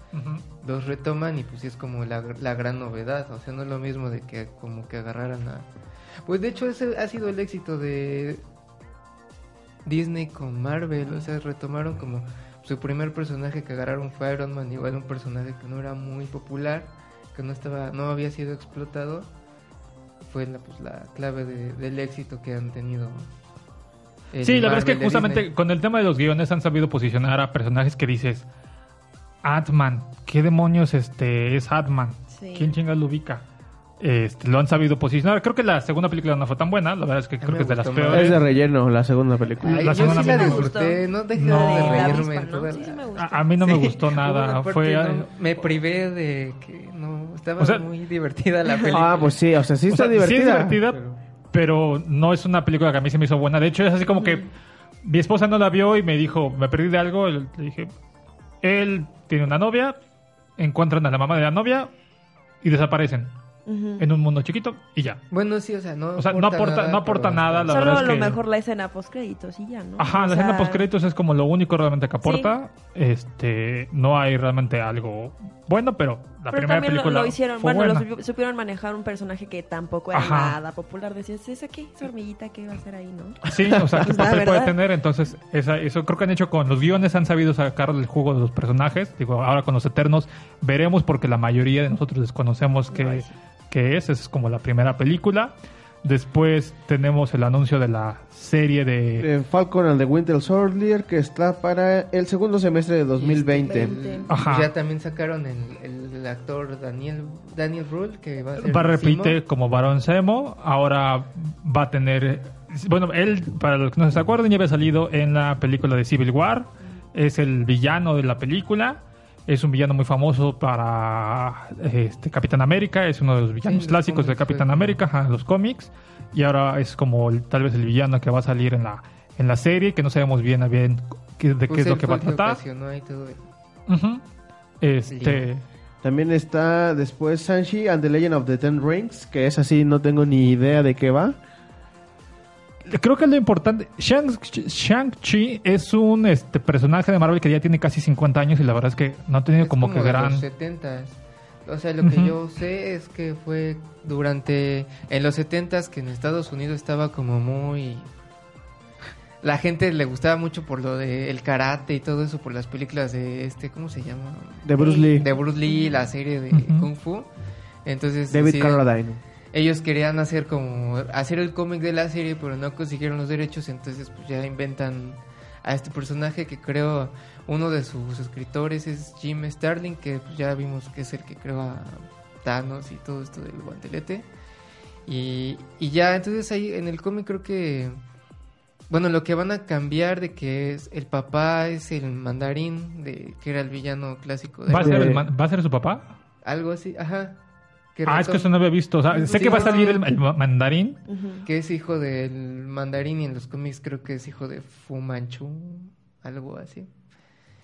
los retoman y pues sí es como la, la gran novedad, o sea, no es lo mismo de que como que agarraran a... Pues de hecho ese ha sido el éxito de Disney con Marvel, o sea, retomaron como su primer personaje que agarraron fue Iron Man, igual un personaje que no era muy popular, que no estaba no había sido explotado, fue la, pues, la clave de- del éxito que han tenido. el Sí, la verdad es que justamente Disney. con el tema de los guiones han sabido posicionar a personajes que dices, Ant-Man, ¿qué demonios este es Ant-Man? Sí. ¿Quién chingas lo ubica? Este, lo han sabido posicionar. Creo que la segunda película no fue tan buena, la verdad es que creo que es de las peores. Es de relleno la segunda película. Ay, La yo segunda sí la me disfruté, gustó. no dejé No. de reírme. A, a mí no me gustó nada. parte, Fue, no, me privé de que no estaba O sea- muy divertida la película. Ah, pues sí, o sea, sí o está sea, divertida. sí es divertida, pero- pero... no es una película que a mí se me hizo buena. De hecho, es así como que mi esposa no la vio y me dijo, me perdí de algo. Le dije, él tiene una novia, encuentran a la mamá de la novia y desaparecen En un mundo chiquito y ya. Bueno, sí, o sea, no O sea, no aporta- no aporta pero- nada, la Solo verdad a es lo que- mejor la escena post créditos y ya, ¿no? Ajá, O la escena sea, post créditos es como lo único realmente que aporta. Este, no hay realmente algo bueno, pero la Pero primera también lo- película lo, hicieron, fue bueno, lo buena. supieron manejar un personaje que tampoco era Ajá. nada popular. Decías, ¿esa qué? ¿Esa hormiguita qué va a hacer ahí, no? Sí, o sea, qué Pues papel puede tener. Entonces, esa, eso creo que han hecho con los guiones, han sabido sacar el jugo de los personajes. Digo, ahora con los Eternos veremos porque la mayoría de nosotros desconocemos sí. Qué es. Es como la primera película. Después tenemos el anuncio de la serie de... Falcon and the Winter Soldier, que está para el segundo semestre de 2020. Veinte. Ajá. Ya también sacaron el, el actor Daniel Daniel Brühl que va a ser Va a repite Simo. como Barón Zemo. Ahora va a tener. Bueno, él, para los que no se acuerdan, ya había salido en la película de Civil War. Es el villano de la película. Es un villano muy famoso para este Capitán América. Es uno de los villanos clásicos de Capitán fue- América, ajá, los cómics. Y ahora es como el- tal vez el villano que va a salir en la, en la serie, que no sabemos bien a bien qué- de Pues qué es lo que va a tratar. y todo. Este. También está después Sanchi and the Legend of the Ten Rings, que es así, no tengo ni idea de qué va. Creo que lo importante, Shang- Shang-Chi es un este, personaje de Marvel que ya tiene casi 50 años y la verdad es que no ha tenido Es como, que de gran... los 70 O sea, lo que Ujú. yo sé es que fue durante en los 70s que en Estados Unidos estaba como muy la gente le gustaba mucho por lo de el karate y todo eso por las películas de este ¿cómo se llama? De Bruce Lee. De Bruce Lee, la serie de Ujú. Kung Fu. Entonces David Carradine. Ellos querían hacer como hacer el cómic de la serie, pero no consiguieron los derechos, entonces pues ya inventan a este personaje que creo uno de sus escritores es Jim Starlin, que pues, ya vimos que es el que creó a Thanos y todo esto del guantelete. Y, y ya, entonces ahí en el cómic creo que bueno, lo que van a cambiar de que es el papá es el mandarín de que era el villano clásico de ¿Va a, ser el ¿Va a ser su papá? algo así, ajá. Que Ah, es que eso no había visto. O sea, sé Sí, que va a salir el, el mandarín. Que es hijo del mandarín y en los cómics creo que es hijo de Fu Manchu, algo así.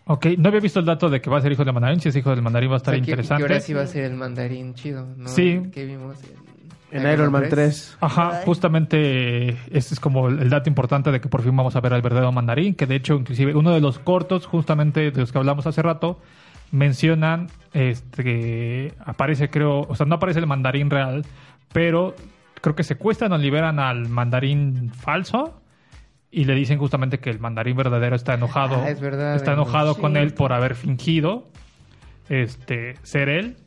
Ok, no había visto el dato de que va a ser hijo del mandarín. Si es hijo del mandarín va a estar O sea, que- interesante. Que ahora sí va a ser el mandarín chido, ¿no? Sí. Que vimos en, En Iron Man 3. Ajá, Ay. justamente este es como el dato importante de que por fin vamos a ver al verdadero mandarín, que de hecho inclusive uno de los cortos justamente de los que hablamos hace rato mencionan este que aparece creo, o sea, no aparece el mandarín real, pero creo que secuestran o liberan al mandarín falso y le dicen justamente que el mandarín verdadero está enojado, Ah, es verdad, está enojado con él por haber fingido este ser él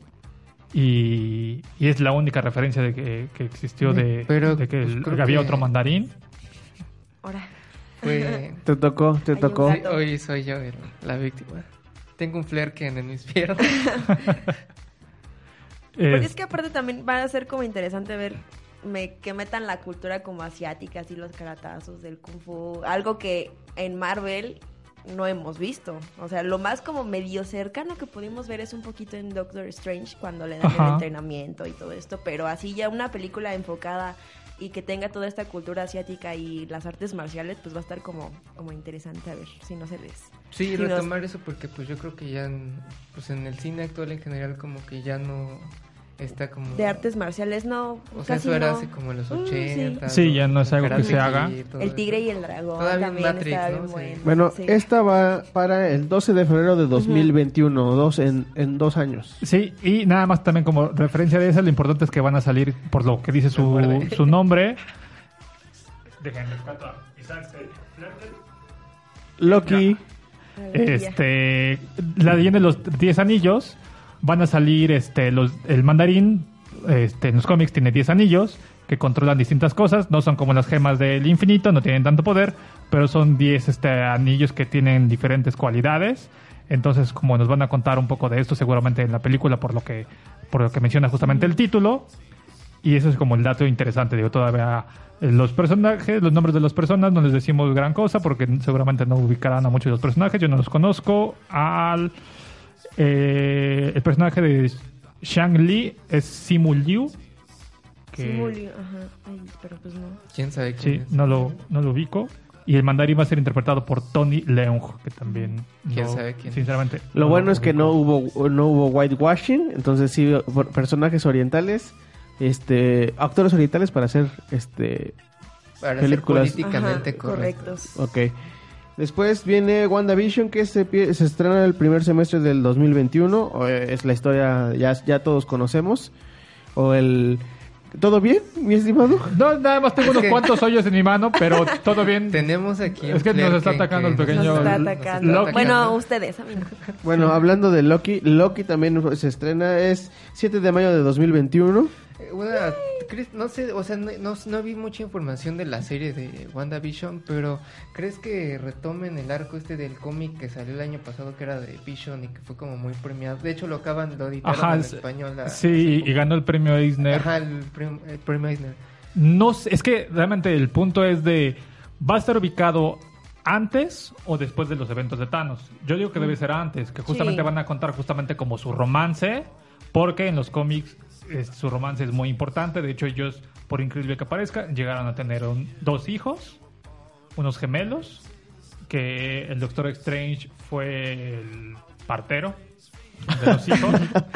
y, y es la única referencia de que, que existió de, Pero, de que, pues, el- creo que había que- otro mandarín. Ahora. Fue... Te tocó, te tocó. Hoy soy yo la víctima. Tengo un flair que en mis piernas. Porque Es- que aparte también va a ser como interesante ver me- que metan la cultura como asiática, así los caratazos del kung fu, algo que en Marvel no hemos visto. O sea, lo más como medio cercano que pudimos ver es un poquito en Doctor Strange cuando le dan Ajá. el entrenamiento y todo esto, pero así ya una película enfocada y que tenga toda esta cultura asiática y las artes marciales, pues va a estar como, como interesante a ver si no se les... Sí, nos- retomar eso porque pues yo creo que ya en, pues en el cine actual en general como que ya no está como... De artes marciales, no. O sea, casi eso era no. hace como en los Mm, sí. 80. Sí, ya no es algo que se haga. El tigre y el dragón Todavía también Matrix, estaba ¿no? bien Sí. bueno. Bueno, sí. esta va para el 12 de febrero de 2021, dos en, en dos años. Sí, y nada más también como referencia de eso, lo importante es que van a salir por lo que dice su, su nombre. Déjenme. Loki. Este, la leyenda de los 10 anillos van a salir este los el mandarín este en los cómics tiene 10 anillos que controlan distintas cosas, no son como las gemas del infinito, no tienen tanto poder, pero son 10 este anillos que tienen diferentes cualidades. Entonces, como nos van a contar un poco de esto seguramente en la película por lo que por lo que menciona justamente el título. Y eso es como el dato interesante. Digo, todavía los personajes, los nombres de las personas, no les decimos gran cosa porque seguramente no ubicarán a muchos de los personajes. Yo no los conozco. Al eh, el personaje de Shang Li es Simu Liu. Que, Simulio, ajá. Ay, pero pues no. ¿Quién sabe quién sí, es? no lo, no lo ubico. Y el mandarín va a ser interpretado por Tony Leung, que también. ¿Quién no- sabe quién es? Sinceramente. Lo bueno es que no hubo no hubo whitewashing, entonces sí personajes orientales, este actores orientales para hacer este Para películas. ser políticamente Ajá, correctos. correctos. Ok. Después viene WandaVision, que se, se estrena el primer semestre del 2021. O, eh, es la historia, ya, ya todos conocemos. O el... ¿Todo bien, mi estimado? No, nada más tengo unos que- cuantos hoyos en mi mano, pero todo bien. Tenemos aquí. Es que nos está atacando el que- pequeño- Nos está atacando. Loki. Bueno, ustedes, a mí no. Bueno, hablando de Loki, Loki también se estrena, es 7 de mayo de 2021. Una, ¿crees- no sé, o sea, no, no, no vi mucha información de la serie de WandaVision, pero ¿crees que retomen el arco este del cómic que salió el año pasado que era de Vision y que fue como muy premiado? De hecho, lo acaban, lo editaron Ajá, en es- español. a- Sí, y ganó el premio Eisner. Ajá, el, prim- el premio Eisner. No sé, es que realmente el punto es de. ¿Va a estar ubicado antes o después de los eventos de Thanos? Yo digo que debe ser antes, que justamente Sí. van a contar justamente como su romance, porque en los cómics su romance es muy importante. De hecho, ellos, por increíble que parezca, llegaron a tener un- dos hijos, unos gemelos, que el Doctor Strange fue el partero de los hijos.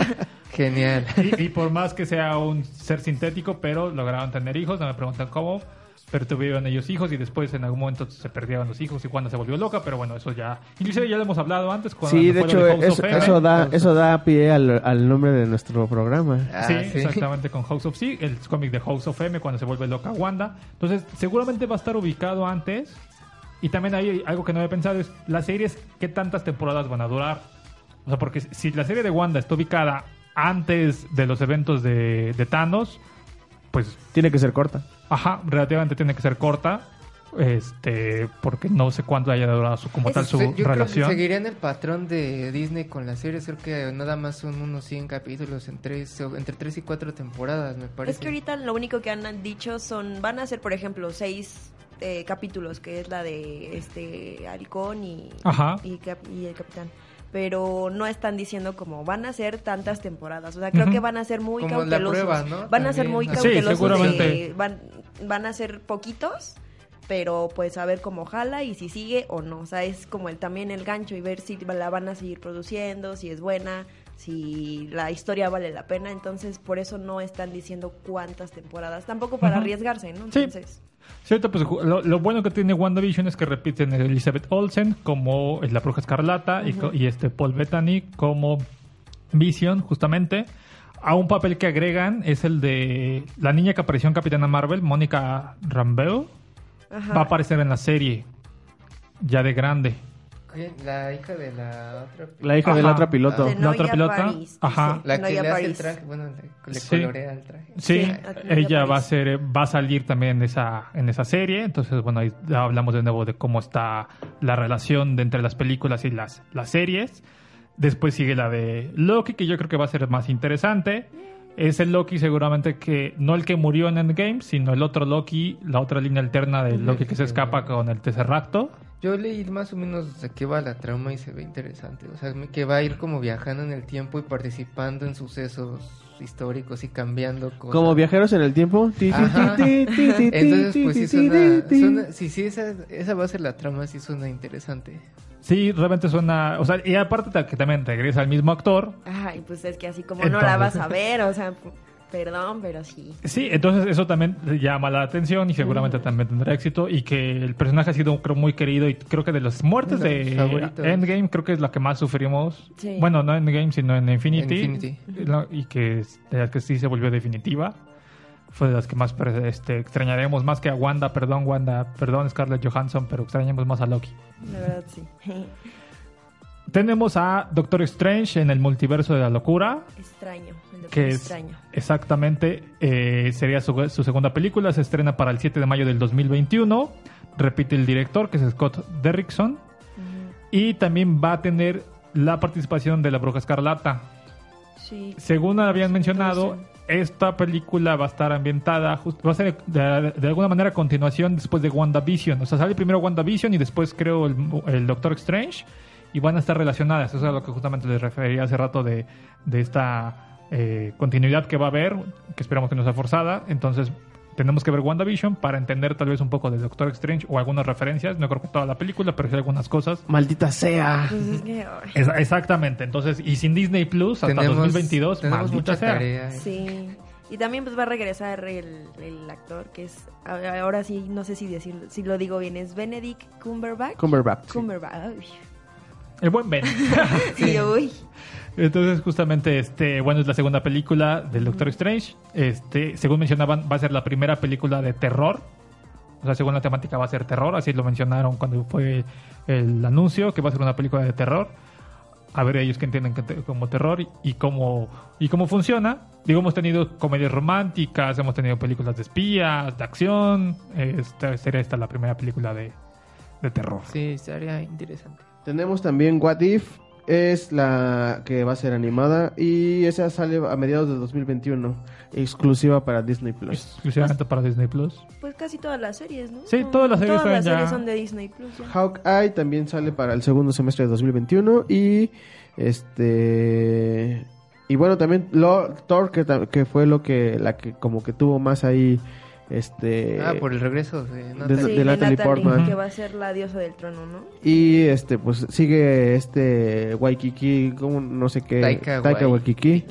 Genial. Y, y por más que sea un ser sintético, pero lograron tener hijos, no me preguntan cómo, pero tuvieron ellos hijos y después en algún momento se perdieron los hijos y Wanda se volvió loca, pero bueno, eso ya... Inclusive ya lo hemos hablado antes. Cuando Sí, de hecho, House eso, of M. eso da, eso da pie al, al nombre de nuestro programa. Ah, sí, sí. exactamente, con House of C, el cómic de House of M cuando se vuelve loca Wanda. Entonces, seguramente va a estar ubicado antes. Y también hay algo que no había pensado, es las series, ¿qué tantas temporadas van a durar? O sea, porque si la serie de Wanda está ubicada antes de los eventos de, de Thanos, pues Tiene que ser corta. Ajá, relativamente tiene que ser corta. Este, porque no sé cuánto haya durado su, como Es- tal su yo relación. creo que seguirían el patrón de Disney con las series, creo que nada más son unos 100 capítulos en tres, entre 3 y 4 temporadas, me parece. Es que ahorita lo único que han dicho son, van a ser, por ejemplo, seis eh, capítulos, que es la de este Halcón y, y, Cap- y el Capitán. Pero no están diciendo como van a ser tantas temporadas. O sea, creo que van a ser muy Como la cautelosos. prueba, ¿no? Van a ser muy Sí, cautelosos. de- seguramente. van, van a ser poquitos, pero pues a ver cómo jala y si sigue o no. O sea, es como el, también el gancho y ver si la van a seguir produciendo, si es buena, si la historia vale la pena. Entonces, por eso no están diciendo cuántas temporadas. Tampoco para arriesgarse, ¿no? Sí. Entonces, Sí, ahorita, pues, lo, lo bueno que tiene WandaVision es que repiten Elizabeth Olsen como la bruja escarlata y este Paul Bettany como Vision, justamente. A un papel que agregan es el de la niña que apareció en Capitana Marvel, Mónica Rambeau. ajá. Va a aparecer en la serie, ya de grande. ¿Qué? La hija de la otra. La hija de la Ajá. otra piloto. De la otra pilota, ajá. La que Noia le hace el traje, bueno, le, le Sí. colorea el traje. Sí, Sí, ella París. va a ser, va a salir también en esa, en esa serie. Entonces, bueno, ahí ya hablamos de nuevo de cómo está la relación de entre las películas y las, las series. Después sigue la de Loki, que yo creo que va a ser más interesante. Es el Loki seguramente que, no el que murió en Endgame, sino el otro Loki, la otra línea alterna del Loki que se escapa con el Tesseracto. Yo leí más o menos de qué va la trama y se ve interesante. O sea, que va a ir como viajando en el tiempo y participando en sucesos históricos y cambiando cosas. Como viajeros en el tiempo. Entonces, pues sí suena... suena- sí, sí, esa, esa va a ser la trama, sí suena interesante. Sí, realmente suena, o sea, y aparte que también regresa el mismo actor, Ay, pues es que así como no la vas a ver, o sea, perdón, pero sí. Sí, entonces eso también llama la atención y seguramente también tendrá éxito y que el personaje ha sido creo muy querido y creo que de las muertes de favoritos. Endgame creo que es la que más sufrimos. Sí. Bueno, no en Endgame sino en Infinity. Infinity. Y que, que sí se volvió definitiva. Fue de las que más este, extrañaremos más que a Wanda, perdón Wanda, perdón Scarlett Johansson, pero extrañamos más a Loki. La verdad, sí. Tenemos a Doctor Strange en el multiverso de la locura. extraño, el doctor que es extraño. exactamente eh, sería su, su segunda película se estrena para el 7 de mayo del 2021 repite el director que es Scott Derrickson y también va a tener la participación de la bruja escarlata Sí. según habían mencionado esta película va a estar ambientada, va a ser de, de alguna manera continuación después de WandaVision. O sea, sale primero WandaVision y después creo el, el Doctor Strange y van a estar relacionadas. Eso es a lo que justamente les refería hace rato de, de esta eh, continuidad que va a haber, que esperamos que no sea forzada. Entonces, tenemos que ver WandaVision para entender tal vez un poco de Doctor Strange o algunas referencias. No creo que toda la película, pero sí algunas cosas. Maldita sea. Pues es exactamente. Entonces, y sin Disney Plus hasta tenemos, 2022, tenemos maldita mucha sea. tarea. sí. Y también pues va a regresar el, el actor que es, ahora sí, no sé si decirlo, si lo digo bien, es Benedict Cumberbatch. Cumberbatch. sí. Cumberbatch. El buen Ben. Sí, uy. Entonces, justamente, este, bueno, es la segunda película del Doctor Strange. Este, según mencionaban, va a ser la primera película de terror. O sea, según la temática va a ser terror, así lo mencionaron cuando fue el anuncio, que va a ser una película de terror. A ver ellos que entienden como terror y, y cómo y cómo funciona. Digo, hemos tenido comedias románticas, hemos tenido películas de espías, de acción. Esta sería esta la primera película de, de terror. Sí, estaría interesante. Tenemos también What If, es la que va a ser animada y esa sale a mediados de 2021, exclusiva para Disney Plus. Exclusivamente para Disney Plus. Pues casi todas las series, ¿no? Sí, todas las series Todas las ya- series son de Disney Plus. ya. Hawkeye también sale para el segundo semestre de 2021 y este y bueno también lo, Thor que, que fue lo que la que como que tuvo más ahí este Ah, por el regreso de de- Natalie. Sí, de de Natalie Natalie, Portman. que va a ser la diosa del trono, ¿no? y este pues sigue este Waikiki como no sé qué Taika Waikiki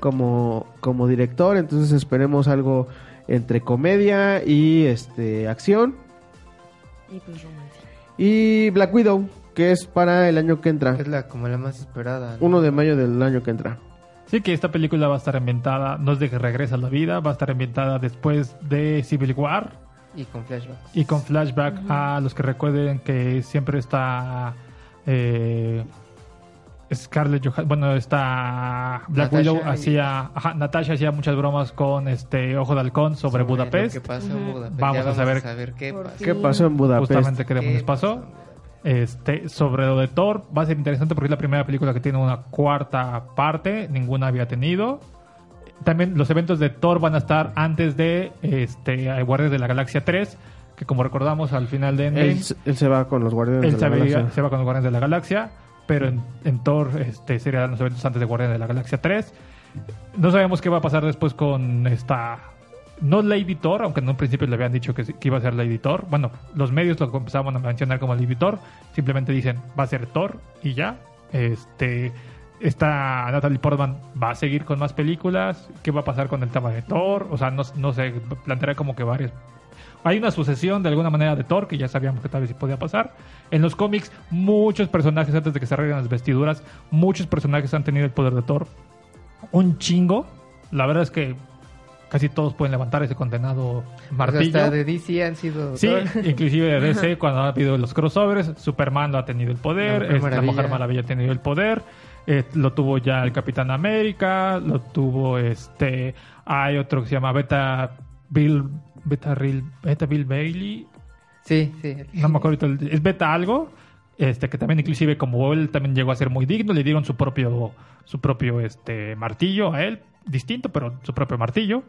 como como director entonces esperemos algo entre comedia y este acción Y pues romántico. y Black Widow que es para el año que entra Es la, como la más esperada. ¿no? 1 de mayo del año que entra Sí, que esta película va a estar ambientada, no es de que regresa a la vida, va a estar ambientada después de Civil War Y con flashbacks. y con flashback a los que recuerden que siempre está eh, Scarlett Johansson, bueno, está Black Natasha Widow y- hacía, ajá, Natasha hacía muchas bromas con este Ojo de Halcón sobre, Budapest. que pasó en Budapest. Vamos a saber qué Por pasa. fin. ¿Qué pasó en Budapest? Justamente que ¿Qué les pasó. Este, sobre lo de Thor, va a ser interesante porque es la primera película que tiene una cuarta parte, ninguna había tenido. También los eventos de Thor van a estar antes de este, Guardias de la Galaxia 3, que como recordamos al final de Endgame, Él, él se va con los guardianes él de la Galaxia. se va con los Guardianes de la Galaxia, pero en, en Thor este, serían los eventos antes de Guardianes de la Galaxia 3. No sabemos qué va a pasar después con esta... No Lady Thor, aunque en un principio le habían dicho que, iba a ser Lady Thor. Bueno, los medios lo empezaban a mencionar como Lady Thor. Simplemente dicen, va a ser Thor y ya. Este, esta Natalie Portman va a seguir con más películas. ¿Qué va a pasar con el tema de Thor? O sea, no, no planteará como que varios hay una sucesión de alguna manera de Thor que ya sabíamos que tal vez sí podía pasar. En los cómics, muchos personajes, antes de que se arreglen las vestiduras, muchos personajes han tenido el poder de Thor. Un chingo. La verdad es que casi todos pueden levantar ese condenado martillo. hasta de DC han sido. Sí, inclusive de DC cuando ha habido los crossovers, Superman lo ha tenido el poder, La Mujer la Mujer Maravilla. Ha tenido el poder, eh, lo tuvo ya el Capitán América, lo tuvo este, hay otro que se llama Beta Bill, Beta, Real- Beta Bill Bailey, Sí, sí. no me acuerdo, es Beta algo, este que también inclusive como él también llegó a ser muy digno, le dieron su propio su propio este martillo a él, distinto, pero su propio martillo.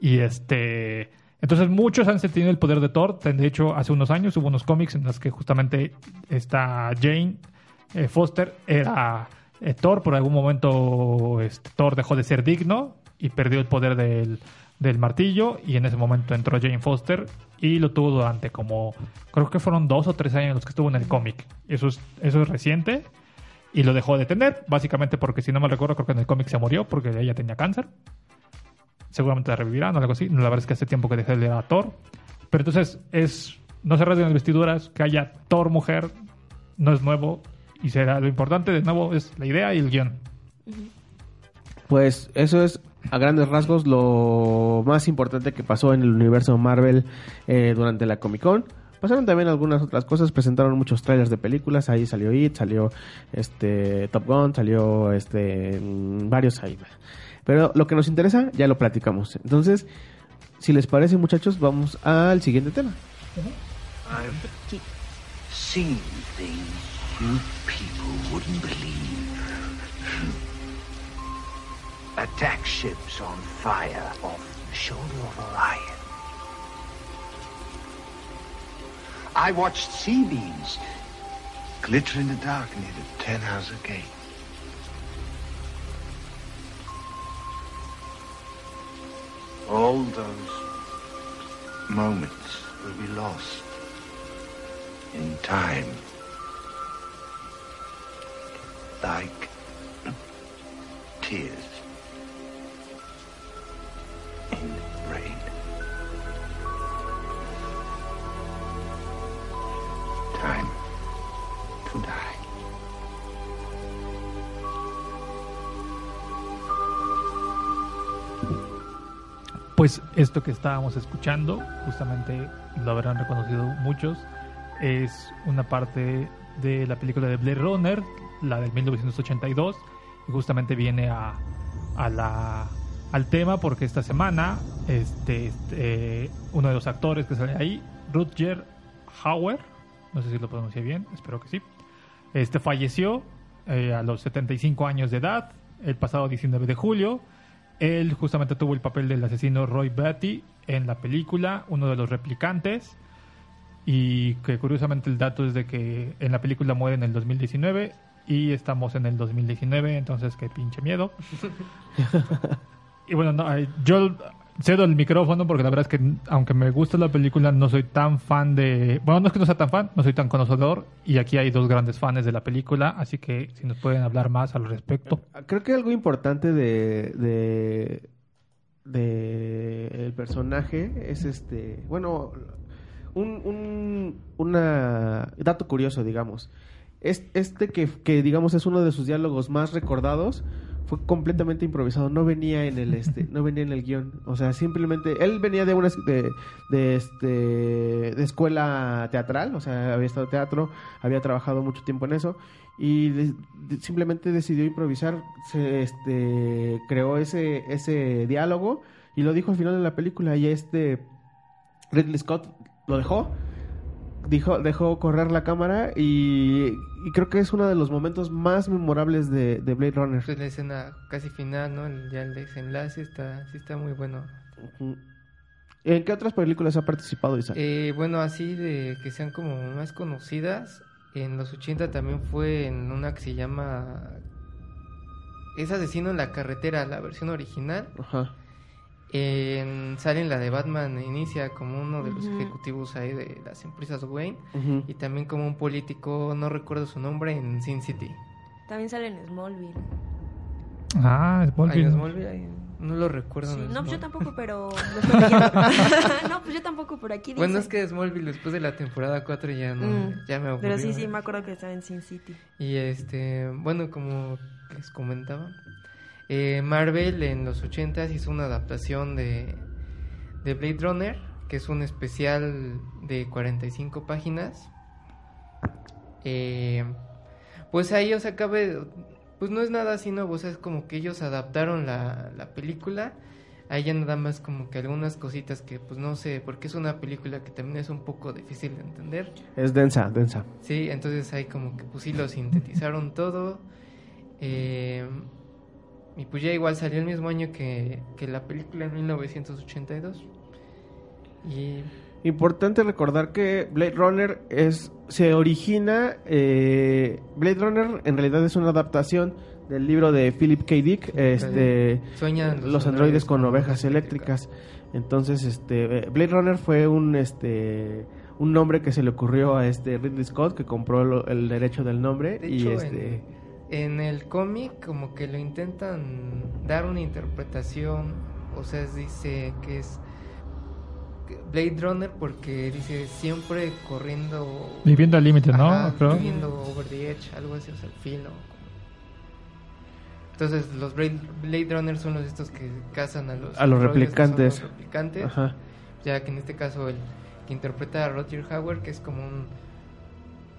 Y este entonces muchos han sentido el poder de Thor. De hecho, hace unos años hubo unos cómics en los que justamente esta Jane eh, Foster era eh, Thor. Por algún momento este, Thor dejó de ser digno y perdió el poder del, del martillo. Y en ese momento entró Jane Foster y lo tuvo durante como, creo que fueron dos o tres años los que estuvo en el cómic. Eso es, eso es reciente. Y lo dejó de tener, básicamente porque si no me recuerdo, creo que en el cómic se murió porque ella tenía cáncer seguramente la revivirán o algo así. La verdad es que hace tiempo que dejé de leer a Thor. Pero entonces es, no se rasguen las vestiduras, que haya Thor mujer, no es nuevo. Y será lo importante, de nuevo, es la idea y el guion. Pues eso es a grandes rasgos lo más importante que pasó en el universo Marvel eh, durante la Comic Con. Pasaron también algunas otras cosas, presentaron muchos trailers de películas, ahí salió It, salió este Top Gun, salió este mm, varios ahí. Pero lo que nos interesa ya lo platicamos. Entonces, si les parece muchachos, vamos al siguiente tema. I've seen things you people wouldn't believe. Attack ships on fire off the shoulder of Orion. I watched sea beams glitter in the dark near the Ten Hauser Gate. All those moments will be lost in time. Like tears Pues esto que estábamos escuchando, justamente lo habrán reconocido muchos, es una parte de la película de Blade Runner, la del 1982, y justamente viene a, a la, al tema porque esta semana este, este, uno de los actores que sale ahí, Rutger Hauer, no sé si lo pronuncié bien, espero que sí, este falleció eh, a los 75 años de edad el pasado 19 de julio. Él justamente tuvo el papel del asesino Roy Batty en la película, uno de los replicantes. Y que curiosamente el dato es de que en la película muere en el 2019 y estamos en el 2019, entonces qué pinche miedo. y bueno, no, yo cedo el micrófono porque la verdad es que aunque me gusta la película no soy tan fan de... Bueno, no es que no sea tan fan, no soy tan conocedor y aquí hay dos grandes fans de la película, así que si nos pueden hablar más al respecto. Creo que algo importante de, de, de el personaje es este, bueno, un, un una dato curioso, digamos. Es, este que, que, digamos, es uno de sus diálogos más recordados fue completamente improvisado, no venía en el este, no venía en el guion, o sea, simplemente él venía de una de, de este de escuela teatral, o sea, había estado en teatro, había trabajado mucho tiempo en eso y de, de, simplemente decidió improvisar, se este creó ese ese diálogo y lo dijo al final de la película y este Ridley Scott lo dejó dijo, dejó correr la cámara y, y, creo que es uno de los momentos más memorables de, de Blade Runner. Pues la escena casi final, ¿no? El, ya el desenlace está, sí está muy bueno. ¿En qué otras películas ha participado Isaac? Eh, bueno, así de que sean como más conocidas, en los 80 también fue en una que se llama... Es Asesino en la Carretera, la versión original. Ajá. En, sale en la de Batman, inicia como uno de los uh -huh. ejecutivos ahí de las empresas Wayne uh -huh. y también como un político, no recuerdo su nombre, en Sin City. También sale en Smallville. Ah, Smallville. Ay, Smallville ay, no lo recuerdo. Sí, no, pues yo Smallville. tampoco, pero no, pues yo tampoco, por aquí dice. Bueno, es que Smallville después de la temporada 4 ya no, Mm, ya me aburrió. Pero sí, sí, me acuerdo que estaba en Sin City. Y este, bueno, como les comentaba, eh, Marvel en los 80 hizo una adaptación de, de Blade Runner, que es un especial de 45 páginas. Eh, pues ahí, o sea, cabe, pues no es nada así nuevo, o sea, es como que ellos adaptaron la, la película. Ahí ya nada más como que algunas cositas que pues no sé, porque es una película que también es un poco difícil de entender. Es densa, densa. Sí, entonces ahí como que pues sí lo sintetizaron todo. Eh, y pues ya igual salió el mismo año que, que la película en 1982. Y Importante recordar que Blade Runner es se origina eh, Blade Runner en realidad es una adaptación del libro de Philip K. Dick, este Sueñan los los, androides con con ovejas ovejas eléctricas. Entonces, este eh, Blade Runner fue un este un nombre que se le ocurrió a este Ridley Scott que compró lo- el derecho del nombre de y hecho este en, en el cómic como que lo intentan dar una interpretación, o sea, dice que es Blade Runner porque dice siempre corriendo Viviendo al límite, ¿no? Ajá, Creo. viviendo over the edge, algo así, o sea, el filo. Entonces, los Blade, Blade Runner son los estos que cazan a los, A los replicantes. los replicantes. ajá. Ya que en este caso el que interpreta a Roger Hauer, que es como un,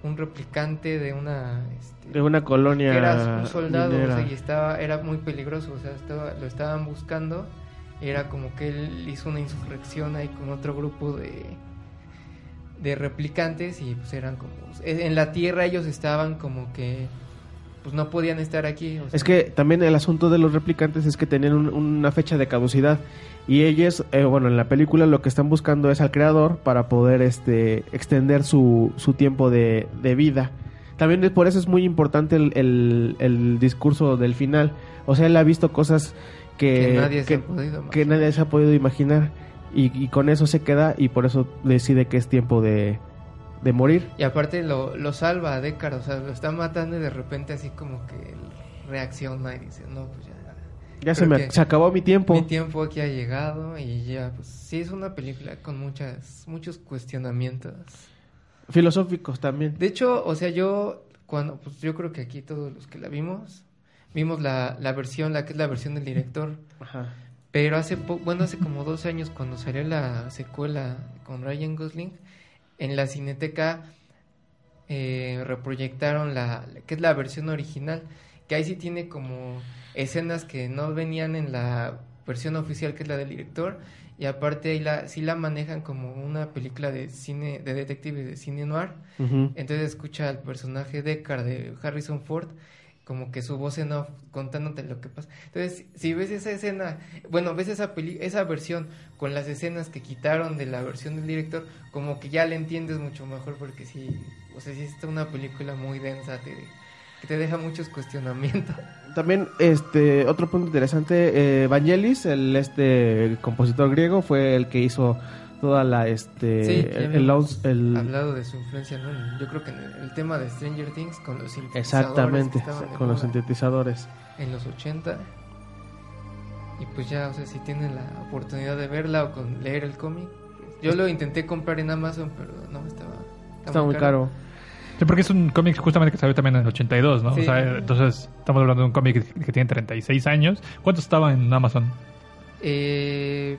un replicante de una. este, de una colonia que era un soldado, o minera. sea, y estaba, era muy peligroso, o sea, estaba, lo estaban buscando. Era como que él hizo una insurrección ahí con otro grupo de, de replicantes y pues eran como... En la Tierra ellos estaban como que pues no podían estar aquí. o sea, Es que también el asunto de los replicantes es que tenían un- una fecha de caducidad y ellos, eh, bueno, en la película lo que están buscando es al creador para poder este extender su, su tiempo de, de vida. También es- por eso es muy importante el, el- el discurso del final. O sea, él ha visto cosas que, Que nadie se que- ha podido que nadie se ha podido imaginar y, y con eso se queda y por eso decide que es tiempo de, de morir. Y aparte lo, lo salva a Deckard, o sea, lo está matando y de repente así como que él reacciona y dice, no, pues ya. Ya se, me, se acabó mi tiempo. Mi tiempo aquí ha llegado y ya, pues sí es una película con muchas, muchos cuestionamientos. Filosóficos también. De hecho, o sea, yo, cuando, pues yo creo que aquí todos los que la vimos, vimos la, la versión, la que es la versión del director. Ajá. Pero hace, po- bueno, hace como dos años cuando salió la secuela con Ryan Gosling, en la Cineteca eh, reproyectaron la, que es la versión original, que ahí sí tiene como escenas que no venían en la versión oficial, que es la del director, y aparte ahí la, sí la manejan como una película de cine, de detective, de cine noir, entonces escucha al personaje Deckard de Harrison Ford como que su voz en off contándote lo que pasa. Entonces, si ves esa escena, bueno, ves esa peli esa versión con las escenas que quitaron de la versión del director, como que ya le entiendes mucho mejor porque sí, o sea, sí está una película muy densa, te, te deja muchos cuestionamientos. También, este, otro punto interesante, eh, Vangelis, el este el compositor griego, fue el que hizo toda la este Sí, el, el, el- hablado de su influencia, ¿no? Yo creo que en el, tema de Stranger Things con los sintetizadores exactamente con los sintetizadores. en los 80. Y pues ya, o sea, si tienen la oportunidad de verla o con leer el cómic. yo lo intenté comprar en Amazon, pero no, estaba... Está muy caro. Sí, porque es un cómic justamente que salió también en el 82, ¿no? Sí. O sea, entonces estamos hablando de un cómic que, que tiene 36 años. ¿Cuánto estaba en Amazon? Eh,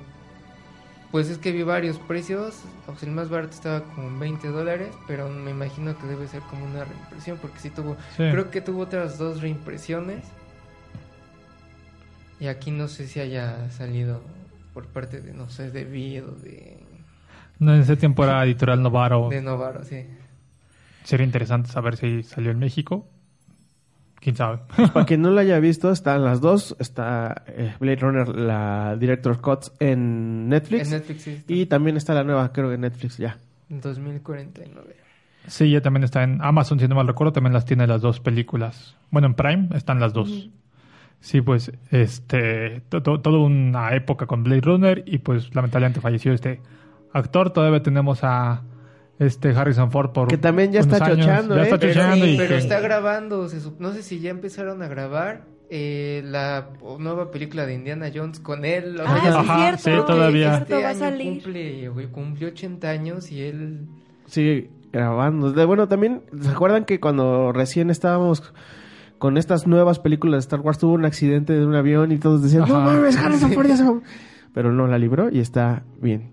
pues es que vi varios precios. O sea, el más barato estaba como en 20 dólares, pero me imagino que debe ser como una reimpresión, porque sí tuvo... Sí. Creo que tuvo otras dos reimpresiones. Y aquí no sé si haya salido por parte de, no sé, de Vid o de, No, en ese tiempo era editorial Novaro. de Novaro, sí. Sería interesante saber si salió en México. ¿Quién sabe? Para quien no lo haya visto, están las dos. Está eh, Blade Runner, la Director Cuts en Netflix. En Netflix sí. está. Y también está la nueva, creo que en Netflix ya. En 2049. Sí, ya también está en Amazon, si no mal recuerdo, también las tiene las dos películas. Bueno, en Prime están las dos. Sí, pues, este, to- to- toda una época con Blade Runner y pues lamentablemente falleció este actor. Todavía tenemos a este Harrison Ford por Que también ya está años. chochando, Ya ¿eh? está Pero- chochando y Pero que- está grabando, se no sé si ya empezaron a grabar eh, la nueva película de Indiana Jones con él. o sea, Ah, ya- sí, Ajá, cierto. sí, todavía. Este Cierto, va a salir. cumple, güey, cumplió 80 años y él... Sigue grabando. De- bueno, también, ¿se acuerdan que cuando recién estábamos con estas nuevas películas de Star Wars tuvo un accidente de un avión y todos decían, no Ajá. mames, Harrison Ford ya se va". Pero no, la libró y está bien.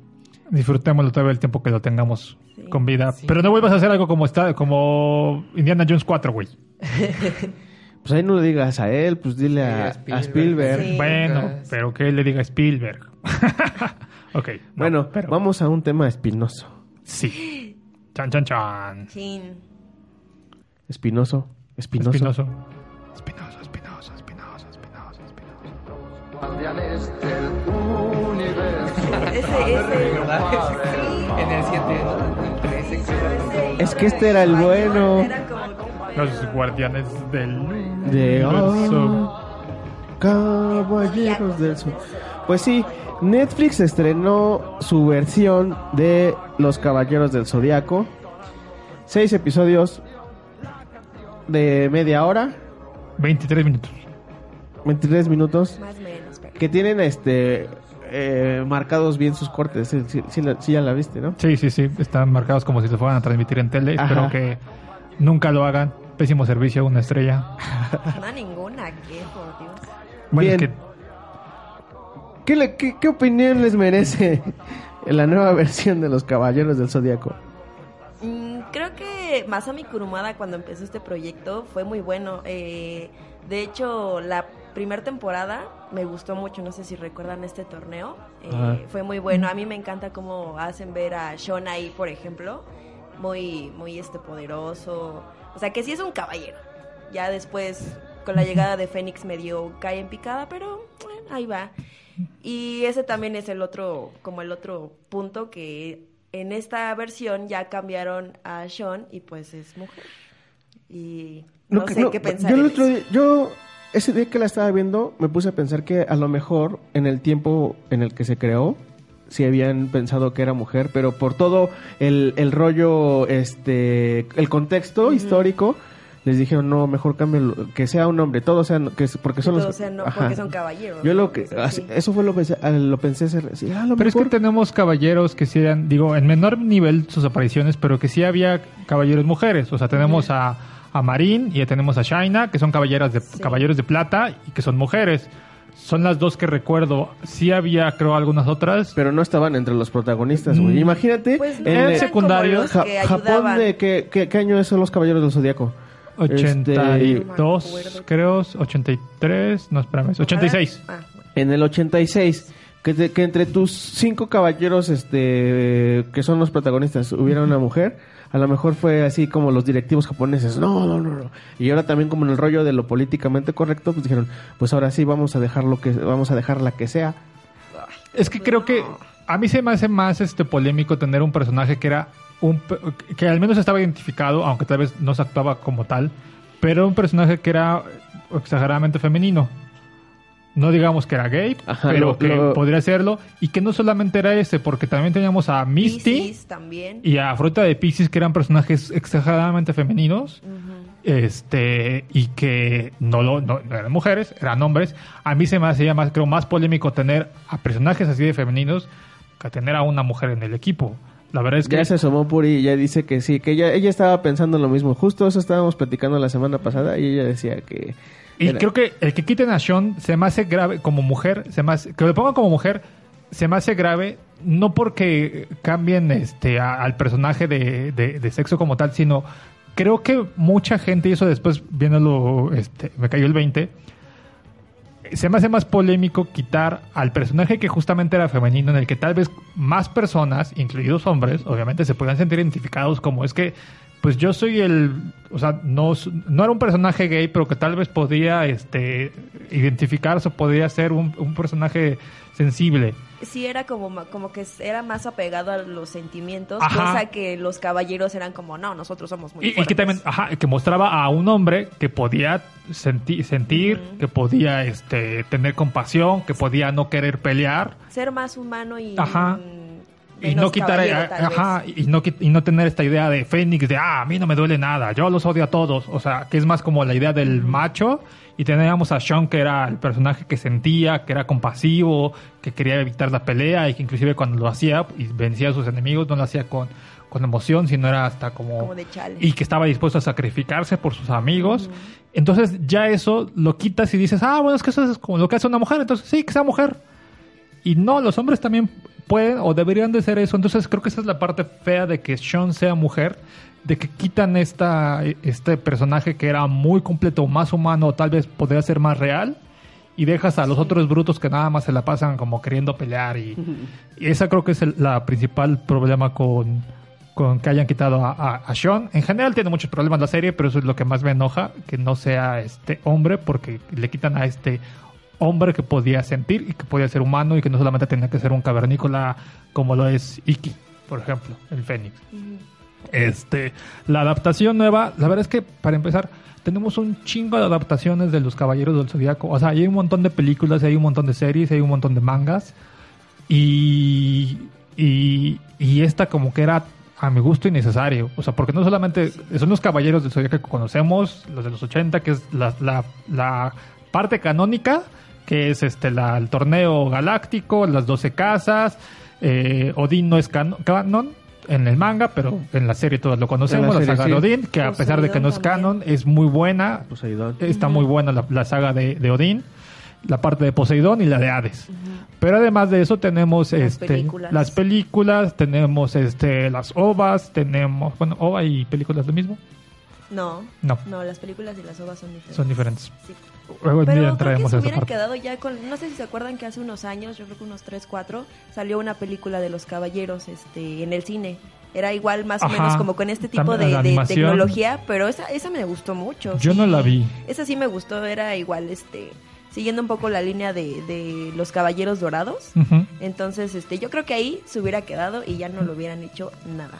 disfrutémoslo todavía el tiempo que lo tengamos. Con vida. Sí. Pero no vuelvas a hacer algo como está, como Indiana Jones 4, güey. Pues ahí no le digas a él, pues dile a, a a Spielberg. Sí. Bueno, pero que le diga Spielberg. ok. no, Bueno, pero- vamos a un tema espinoso. Sí. Chan, chan, chan. Chin. Espinoso. Espinoso. Espinoso. Espinoso, espinoso, espinoso, espinoso, espinoso. Ese, ese. En el 7, ¿no? En el 13, creo. Es que este era el bueno. Los guardianes del De universo. Caballeros del Sur. Pues sí, Netflix estrenó su versión de Los Caballeros del Zodiaco. Seis episodios de media hora, 23 minutos. 23 minutos, Más o menos. pero- que tienen este eh, marcados bien sus cortes. Sí, sí- sí la- sí ya la viste, ¿no? Sí, sí, sí. Están marcados como si se fueran a transmitir en tele. Ajá. Espero que nunca lo hagan. Pésimo servicio, una estrella. No, ninguna, que por Dios. Bueno, es Bien. que ¿Qué, le- qué, qué opinión les merece la nueva versión de Los Caballeros del Zodiaco? Mm, creo que Masami Kurumada cuando empezó este proyecto fue muy bueno. Eh, de hecho, la primera temporada me gustó mucho. No sé si recuerdan este torneo. Eh, fue muy bueno. A mí me encanta cómo hacen ver a Shon ahí, por ejemplo. Muy, muy este poderoso. O sea, que sí es un caballero. Ya después, con la llegada de Fénix, medio cae en picada, pero bueno, ahí va. Y ese también es el otro, como el otro punto que en esta versión ya cambiaron a Sean y pues es mujer. Y no, No, que- sé no, qué pensar. Yo, el otro día- yo ese día que la estaba viendo me puse a pensar que a lo mejor en el tiempo en el que se creó sí habían pensado que era mujer, pero por todo el, el rollo, este, el contexto histórico, les dijeron no, mejor cámbialo, que sea un hombre, todos sean, que porque son Que los, todos sean- no, porque son caballeros. Yo ¿no? lo que, así- eso fue lo pensé, ah, lo pensé hacer, sí, a lo Pero es que tenemos caballeros que sí eran, digo, en menor nivel sus apariciones, pero que sí había caballeros mujeres. O sea, tenemos a, a Marín y ya tenemos a Shaina, que son caballeras de, Sí. caballeros de plata y que son mujeres. Son las dos que recuerdo. Sí había, creo, algunas otras. pero no estaban entre los protagonistas, güey. Mm. Imagínate, Pues no en los Ja- Japón de qué, qué, qué año son los caballeros del zodiaco? Este, 82, No me acuerdo. creo, 83, no, espérame, es 86. Ah, bueno. En el 86, que, te- que entre tus cinco caballeros este que son los protagonistas hubiera una mujer, a lo mejor fue así como los directivos japoneses, no, no, no, no. Y ahora también como en el rollo de lo políticamente correcto, pues dijeron, pues ahora sí vamos a dejar lo que vamos a dejar la que sea. Es que creo que a mí se me hace más este polémico tener un personaje que era un que al menos estaba identificado, aunque tal vez no se actuaba como tal, pero un personaje que era exageradamente femenino. No digamos que era gay, Ajá, pero lo- que lo- podría serlo. Y que no solamente era ese, porque también teníamos a Misty también. y a Fruta de Pisces, que eran personajes exageradamente femeninos. Este, y que no, lo, no, no eran mujeres, eran hombres. A mí se me hacía más, creo, más polémico tener a personajes así de femeninos que tener a una mujer en el equipo. La verdad es que Ya se asomó Puri y ya dice que sí, que ella, ella estaba pensando lo mismo. Justo eso estábamos platicando la semana pasada y ella decía que... Y era- creo que el que quiten a Sean se me hace grave como mujer, se me hace- que lo pongan como mujer, se me hace grave no porque cambien este a- al personaje de, de- de sexo como tal, sino creo que mucha gente, y eso después viéndolo, este, me cayó el 20, se me hace más polémico quitar al personaje que justamente era femenino, en el que tal vez más personas, incluidos hombres, obviamente se puedan sentir identificados como es que, pues yo soy el, o sea, no, no era un personaje gay, pero que tal vez podía este, identificarse, podía ser un, un personaje sensible. Sí, era como, como que era más apegado a los sentimientos, Ajá. cosa que los caballeros eran como, no, nosotros somos muy Y, y que fuertes". también, ajá, que mostraba a un hombre que podía senti- sentir, que podía este, tener compasión, que podía no querer pelear. Ser más humano y... Ajá. Y menos no quitar ajá, y no y no tener esta idea de Fénix de ah a mí no me duele nada yo los odio a todos o sea que es más como la idea del macho y teníamos a Sean que era el personaje que sentía que era compasivo que quería evitar la pelea y que inclusive cuando lo hacía y vencía a sus enemigos no lo hacía con con emoción sino era hasta como, Como de chale. y que estaba dispuesto a sacrificarse por sus amigos. Entonces ya eso lo quitas y dices ah bueno es que eso es como lo que hace una mujer entonces sí que sea mujer y no, los hombres también pueden o deberían de ser eso. Entonces creo que esa es la parte fea de que Sean sea mujer, de que quitan esta, este personaje que era muy completo, más humano, tal vez podría ser más real, y dejas a los otros brutos que nada más se la pasan como queriendo pelear. Y, y esa creo que es el la principal problema con, con que hayan quitado a, a, a Sean. En general tiene muchos problemas la serie, pero eso es lo que más me enoja, que no sea este hombre, porque le quitan a este hombre que podía sentir y que podía ser humano y que no solamente tenía que ser un cavernícola como lo es Iki, por ejemplo, el Fénix. Este, la adaptación nueva, la verdad es que para empezar, tenemos un chingo de adaptaciones de los Caballeros del Zodiaco. O sea, hay un montón de películas, hay un montón de series, hay un montón de mangas. Y, y, y esta como que era a mi gusto innecesario. O sea, porque no solamente son los Caballeros del Zodiaco que conocemos, los de los 80, que es la, la, la parte canónica, que es este la, el torneo galáctico, las 12 casas. Eh, Odín no es cano- canon en el manga, pero en la serie todos lo conocemos, la serie, saga de. Odín, que a pesar de que no es canon, es muy buena. Poseidón. Está muy buena la, la saga de, de Odín, la parte de Poseidón y la de Hades. Pero además de eso tenemos Las este, películas. las películas, tenemos este, las ovas, tenemos, bueno, ova y películas lo mismo, No, No. no, las películas y las ovas son diferentes. son diferentes. Sí. Luego Pero creo que se hubieran parte. quedado ya con... No sé si se acuerdan que hace unos años, yo creo que unos 3, 4, salió una película de los caballeros este, en el cine. Era igual más o Ajá. menos como con este tipo de, tecnología, pero esa, esa me gustó mucho. Yo sí. no la vi. Esa sí me gustó, era igual, este, siguiendo un poco la línea de, de los caballeros dorados. Entonces, este, yo creo que ahí se hubiera quedado y ya no lo hubieran hecho nada.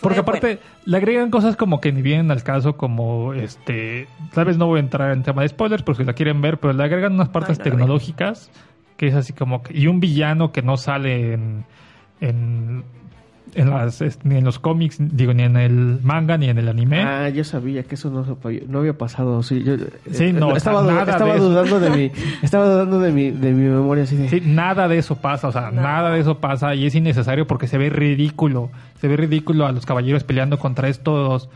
Porque aparte bueno. le agregan cosas como que ni vienen al caso, como este, tal vez no voy a entrar en tema de spoilers, por si la quieren ver, pero le agregan unas partes no tecnológicas que es así como que, y un villano que no sale en, en, en las ni en los cómics, digo ni en el manga ni en el anime. Ah, yo sabía que eso no, se- no había pasado. Sí, yo, Sí, no, o sea, estaba, du- nada estaba de eso. dudando de mi, estaba dudando de mi, de mi memoria así de. Sí, nada de eso pasa, o sea, No. nada de eso pasa y es innecesario porque se ve ridículo. Se ve ridículo a los caballeros peleando contra estos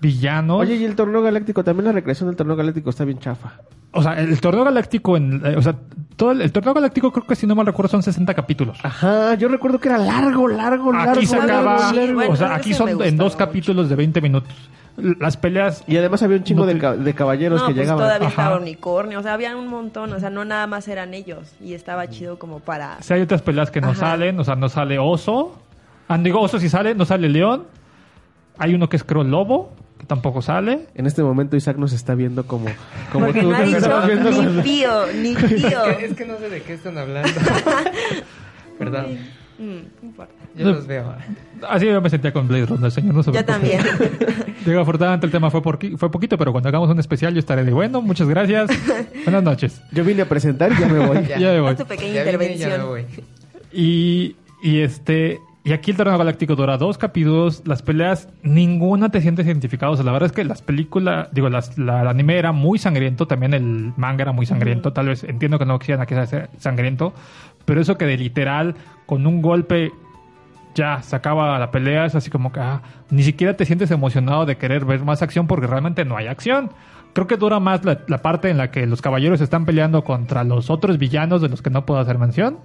villanos. Oye, y el torneo galáctico, también la recreación del torneo galáctico está bien chafa. O sea, el torneo galáctico, en, eh, o sea, todo el, el torneo galáctico creo que si no mal recuerdo son 60 capítulos. Ajá, yo recuerdo que era largo, largo, largo. Aquí se largo, acaba, largo. bueno, o sea, aquí son en dos mucho. capítulos de 20 minutos. Las peleas, Y además había un chingo No de, te- ca- de caballeros no, que pues llegaban. todavía Ajá. estaba unicornio, o sea, había un montón, o sea, no nada más eran ellos y estaba chido como para... si hay otras peleas que no Ajá. salen, o sea, no sale oso. Ah, digo, oso si sale, no sale león. Hay uno que es creo lobo, tampoco sale. En este momento Isaac nos está viendo como, como Porque tú no ha nos dicho ni tío, ni tío. Es que no sé de qué están hablando. Perdón. Mm, no importa. Yo los veo. Así yo me sentía con Blade Runner, señor. No se Yo también. Digo, afortunadamente el tema fue, por, fue poquito, pero cuando hagamos un especial yo estaré de bueno. Muchas gracias. Buenas noches. Yo vine a presentar y ya me voy. Ya. Ya me voy. Tu pequeña Ya vine, ya intervención. me voy. Y, y este y aquí el torneo galáctico dura dos capítulos. Las peleas, ninguna te sientes identificado. O sea, la verdad es que las películas, digo, las, la, el anime era muy sangriento. También el manga era muy sangriento. Tal vez entiendo que no quisieran que sea sangriento. Pero eso que de literal, con un golpe, ya se acaba la pelea. Es así como que ah, ni siquiera te sientes emocionado de querer ver más acción porque realmente no hay acción. Creo que dura más la, la parte en la que los caballeros están peleando contra los otros villanos de los que no puedo hacer mención.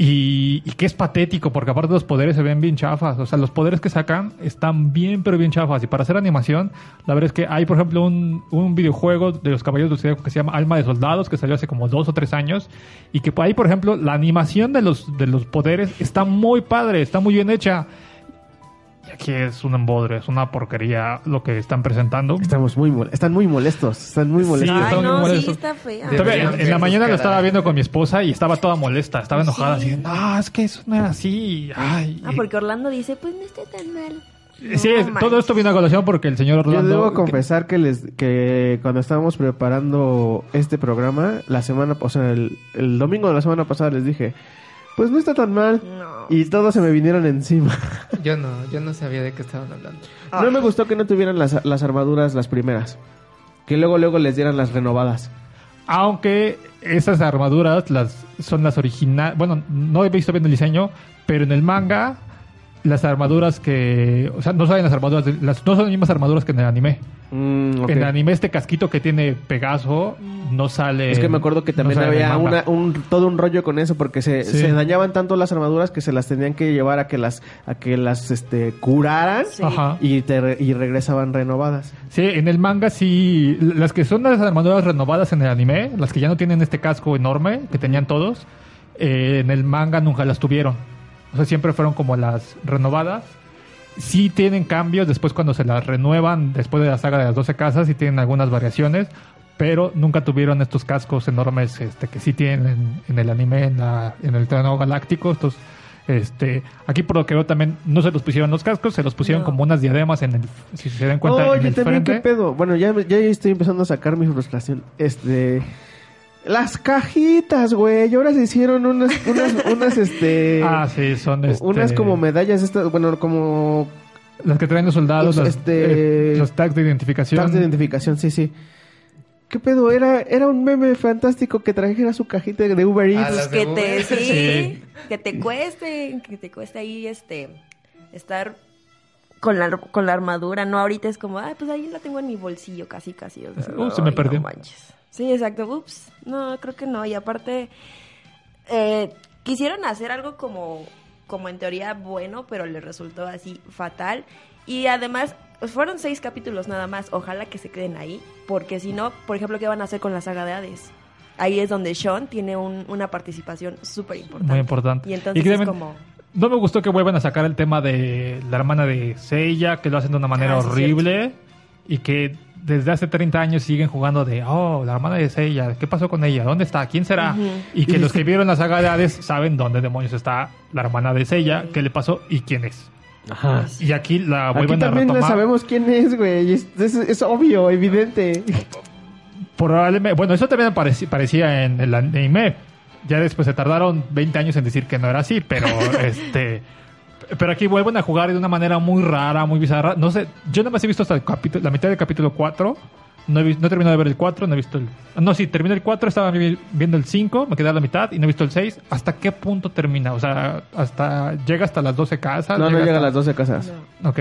Y, y que es patético, porque aparte los poderes se ven bien chafas. O sea, los poderes que sacan están bien, pero bien chafas. Y para hacer animación, la verdad es que hay, por ejemplo, un, un videojuego de los Caballeros del Zodiaco que se llama Alma de Soldados, que salió hace como dos o tres años. Y que ahí, por ejemplo, la animación de los, de los poderes está muy padre, está muy bien hecha. Aquí es un embodre, es una porquería lo que están presentando. Estamos muy mol- están muy molestos, están muy Sí, molestos. Ay, están muy no, sí, molestos. está fea. Deberían en, la mañana lo estaba viendo con mi esposa y estaba toda molesta, estaba enojada, Sí. así, no, es que eso no era así. Ay, Ah, porque Orlando dice, pues no está tan mal. Sí, No es- todo esto viene a colación porque el señor Yo Orlando... debo confesar que les que cuando estábamos preparando este programa la semana, o sea, el, el domingo de la semana pasada les dije, pues no está tan mal No. y todos se me vinieron encima. Yo no, yo no sabía de qué estaban hablando. Ah. No me gustó que no tuvieran las, las armaduras las primeras, que luego luego les dieran las renovadas. Aunque esas armaduras las son las originales... Bueno, no he visto bien el diseño, pero en el manga las armaduras que... O sea, no son las armaduras... de- las, no son las mismas armaduras que en el anime. Mm. En el anime este casquito que tiene Pegaso no sale... Es que me acuerdo que también había una, un, todo un rollo con eso porque se, Sí. se dañaban tanto las armaduras que se las tenían que llevar a que las a que las este curaran Sí. Y te re- y regresaban renovadas. Sí, en el manga sí, las que son las armaduras renovadas en el anime, las que ya no tienen este casco enorme que tenían todos, eh, en el manga nunca las tuvieron. O sea, siempre fueron como las renovadas. Sí tienen cambios después cuando se las renuevan, después de la saga de las 12 casas, sí tienen algunas variaciones, pero nunca tuvieron estos cascos enormes este, que sí tienen en, en el anime, en, la, en el torneo galáctico. Estos, este, aquí por lo que veo también no se los pusieron los cascos, se los pusieron No. como unas diademas en el, si se dan cuenta, en Oye, el también frente. qué pedo. Bueno, ya, ya estoy empezando a sacar mi frustración. Este las cajitas, güey. Y ahora se hicieron unas unas unas este Ah, sí, son este, unas como medallas estas, bueno, como las que traen los soldados, las- Este- eh, los tags de identificación. tags de identificación, sí, sí. ¿Qué pedo? Era, era un meme fantástico que trajera su cajita de Uber Ah, Eats. las que te sí, Sí. que te cueste que te cueste ahí este estar con la con la armadura no ahorita es como ah pues ahí la tengo en mi bolsillo casi casi o sea, Uh, se me perdió. no manches. Sí exacto. Ups no creo que no. Y aparte eh, quisieron hacer algo como como en teoría bueno pero le resultó así fatal. Y además pues, fueron seis capítulos nada más. Ojalá que se queden ahí porque si no por ejemplo qué van a hacer con la saga de Hades Ahí es donde Sean tiene un- una participación súper importante. Muy importante. Y entonces es como... No me gustó que vuelvan a sacar el tema de la hermana de Seiya, que lo hacen de una manera Ah, horrible y que desde hace 30 años siguen jugando de, oh, la hermana de Seiya, ¿qué pasó con ella? ¿Dónde está? ¿Quién será? Y que los que vieron la saga de Hades saben dónde demonios está la hermana de Seiya, qué le pasó y quién es. Ajá. Y aquí la Aquí vuelven a también retomar. sabemos quién es, güey. Es, es- es obvio, evidente. Probablemente, bueno, eso también pareci- parecía en el anime. Ya después se tardaron 20 años en decir que no era así, pero este pero aquí vuelven a jugar de una manera muy rara, muy bizarra. No sé, yo nada más he visto hasta el capítulo, la mitad del capítulo 4. No he, no he terminado de ver el 4, no he visto el... No, sí, terminé el 4, estaba vi- viendo el 5, me quedé a la mitad y no he visto el 6. ¿Hasta qué punto termina? O sea, hasta llega hasta las 12 casas. No, no llega a hasta- las 12 casas. Ok.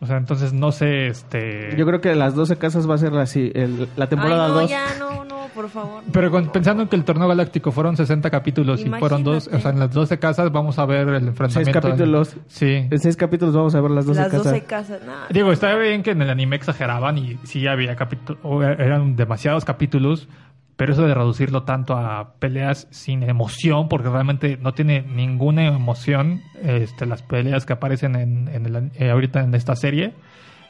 O sea, entonces no sé, este... Yo creo que las 12 casas va a ser así, el- la temporada Ay, no, 2. ya, no, no, por favor. Pero con- pensando en que el torneo galáctico fueron 60 capítulos y fueron dos, o sea, en las 12 casas vamos a ver el enfrentamiento. Seis capítulos. Sí. En 6 capítulos vamos a ver las 12 Las casas. 12 casas, no. Digo, está bien que en el anime exageraban y sí había capítulos, eran demasiados capítulos, pero eso de reducirlo tanto a peleas sin emoción, porque realmente no tiene ninguna emoción este, las peleas que aparecen en, en el an- eh, ahorita en esta serie,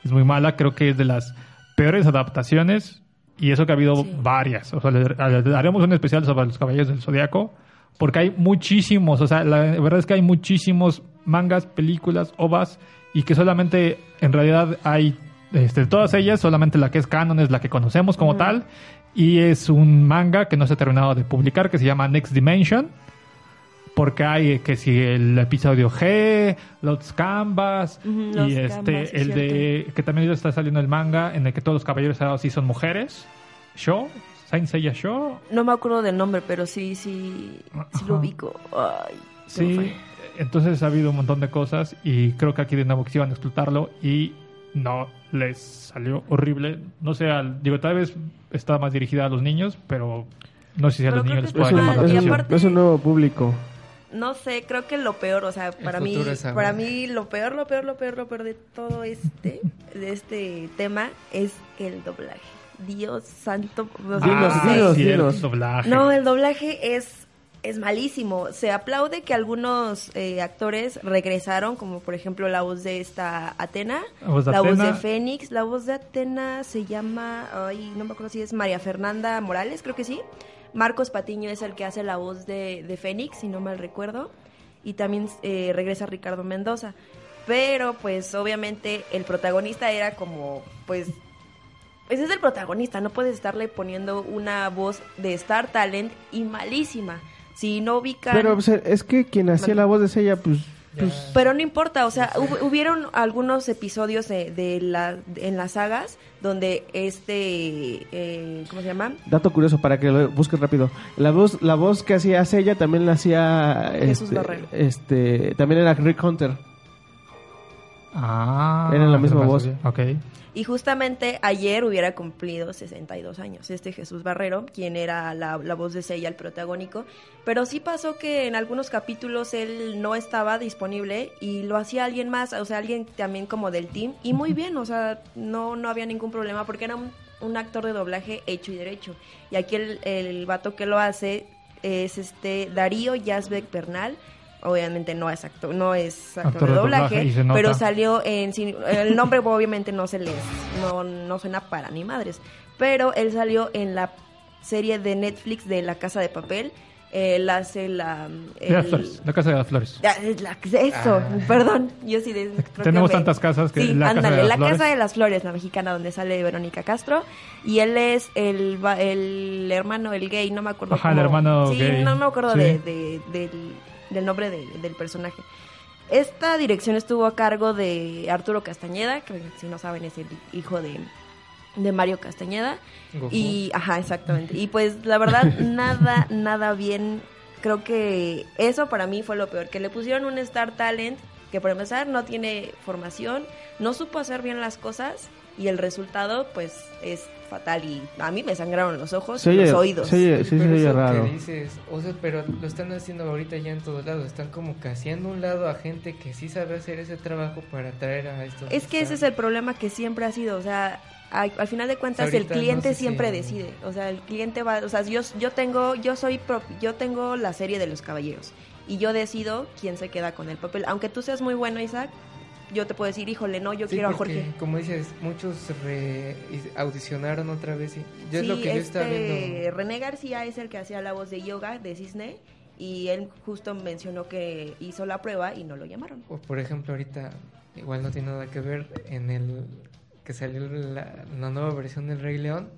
es muy mala, creo que es de las peores adaptaciones y eso que ha habido Sí. varias. O sea, le, le haremos un especial sobre los Caballeros del Zodiaco. Porque hay muchísimos, o sea, la verdad es que hay muchísimos mangas, películas, ovas, y que solamente, en realidad, hay, este, todas ellas, solamente la que es canon es la que conocemos como tal, y es un manga que no se ha terminado de publicar, que se llama Next Dimension, porque hay eh, que si el episodio G, los Canvas, los y este, Canvas, el de, que también ya está saliendo el manga, en el que todos los caballeros sagrados sí son mujeres, Show, Saint Seiya Show, No me acuerdo del nombre, pero sí, sí, sí lo ubico. Ay, Sí, entonces ha habido un montón de cosas y creo que aquí de nuevo que iban a explotarlo y no les salió horrible. No sé, al- digo, tal vez está más dirigida a los niños, pero no sé si a Pero los niños les puede llamar la atención. aparte- es un nuevo público. No sé, creo que lo peor, o sea, para mí, para mí lo peor, lo peor, lo peor, lo peor de todo este, de este tema es el doblaje. Dios santo. o sea, Dinos, no doblaje. El doblaje es, es malísimo. Se aplaude que algunos eh, actores regresaron, como por ejemplo la voz de esta Atena, La voz de la voz de. Fénix. La voz de Atena se llama, ay, no me acuerdo si es María Fernanda Morales, creo que sí. Marcos Patiño es el que hace la voz de, de Fénix, si no mal recuerdo. Y también eh, regresa Ricardo Mendoza. Pero pues obviamente el protagonista era como, pues ese es el protagonista, no puedes estarle poniendo una voz de Star Talent y malísima. Si no ubican... Pero pues, es que quien hacía la voz de ella, pues, pues Pero no importa, o sea, hub- hubieron algunos episodios de, de la, en las sagas donde este, eh, ¿cómo se llama? dato curioso para que lo busques rápido. La voz, la voz que hacía ella también la hacía Jesús este, Barrero. este, también era Rick Hunter. Ah, Era la misma voz. Ok. Y justamente ayer hubiera cumplido 62 años este Jesús Barrero, quien era la, la voz de Seiya, el protagónico. Pero sí pasó que en algunos capítulos él no estaba disponible y lo hacía alguien más, o sea, alguien también como del team. Y muy bien, o sea, no, no había ningún problema porque era un, un actor de doblaje hecho y derecho. Y aquí el, el vato que lo hace es este Darío Yazbek Bernal. Obviamente no es actor, no es actor, Actor de de doblaje, pero salió en el nombre obviamente no se les no, no suena para ni madres pero él salió en la serie de Netflix de La Casa de Papel él hace la De las flores, la casa de las flores. Ah, es la- eso, perdón, yo sí de- creo que Tenemos me- tantas casas que sí, la Casa de ándale, las la Flores. casa de las flores, la mexicana donde sale Verónica Castro y él es el, el hermano, el gay, no me acuerdo Ajá, el hermano sí, gay, no me acuerdo sí. de, de- del, del nombre de- del personaje. Esta dirección estuvo a cargo de Arturo Castañeda, que si no saben es el hijo de, de Mario Castañeda. Y, ajá, exactamente. Y pues la verdad, nada, nada bien. Creo que eso para mí fue lo peor, que le pusieron un Star Talent que para empezar no tiene formación, no supo hacer bien las cosas y el resultado pues es fatal y a mí me sangraron los ojos y los oídos. oye- sí, se pero oye eso raro. que dices, o sea, pero lo están haciendo ahorita ya en todos lados. Están como que haciendo un lado a gente que sí sabe hacer ese trabajo para atraer a estos. Es que ese es el problema que siempre ha sido, o sea, al, al final de cuentas el no cliente si- siempre decide, o sea, el cliente va, o sea, yo yo tengo yo soy pro- yo tengo la serie de los caballeros y yo decido quién se queda con el papel. Aunque tú seas muy bueno, Isaac, yo te puedo decir, híjole, no, yo Sí, quiero a Jorge. Como dices, muchos re- audicionaron otra vez. Y yo es Sí, lo que yo estaba este, viendo. René García es el que hacía la voz de yoga de Cisne y él justo mencionó que hizo la prueba y no lo llamaron. O, por ejemplo, ahorita igual no tiene nada que ver en el que salió la, la nueva versión del Rey León.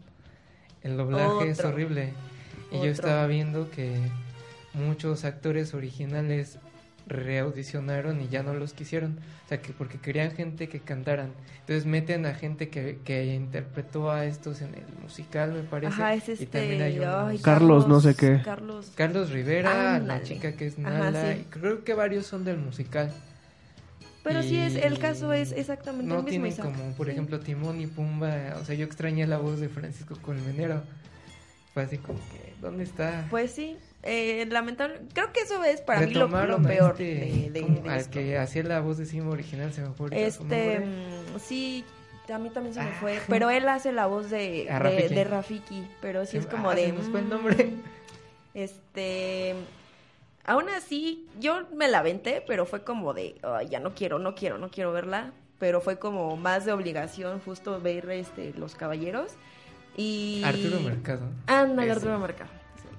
El doblaje es Otro. horrible. Y Otro. yo estaba viendo que muchos actores originales reaudicionaron y ya no los quisieron. O sea, que porque querían gente que cantaran. Entonces meten a gente que, que interpretó a estos en el musical, me parece. Ajá, es Y este. también hay unos- ay, Carlos, no sé qué. Carlos. Carlos Rivera, la chica que es Ajá, Nala. sí. y creo que varios son del musical. Pero sí es, el Y caso es exactamente no el mismo. tienen Isaac. como, por Sí. ejemplo, Timón y Pumba. O sea, yo extrañé la voz de Francisco Colmenero. Fue así como que, ¿dónde está? Pues sí, eh, lamentable. Creo que eso es para mí lo, Retomaron peor este, de, de- al esto. que hacía la voz de Simo original, se me fue Este, mm, sí, a mí también se me Ah, fue. Pero él hace la voz de, Rafiki. de Rafiki. Pero sí es como ah, de. se nos fue el mm, nombre. Este. Aún así, yo me la aventé, pero fue como de. "Ay, ya no quiero, no quiero, no quiero verla. Pero fue como más de obligación, justo ver este, Los Caballeros. Y. Arturo Mercado. Ándale. Arturo Mercado.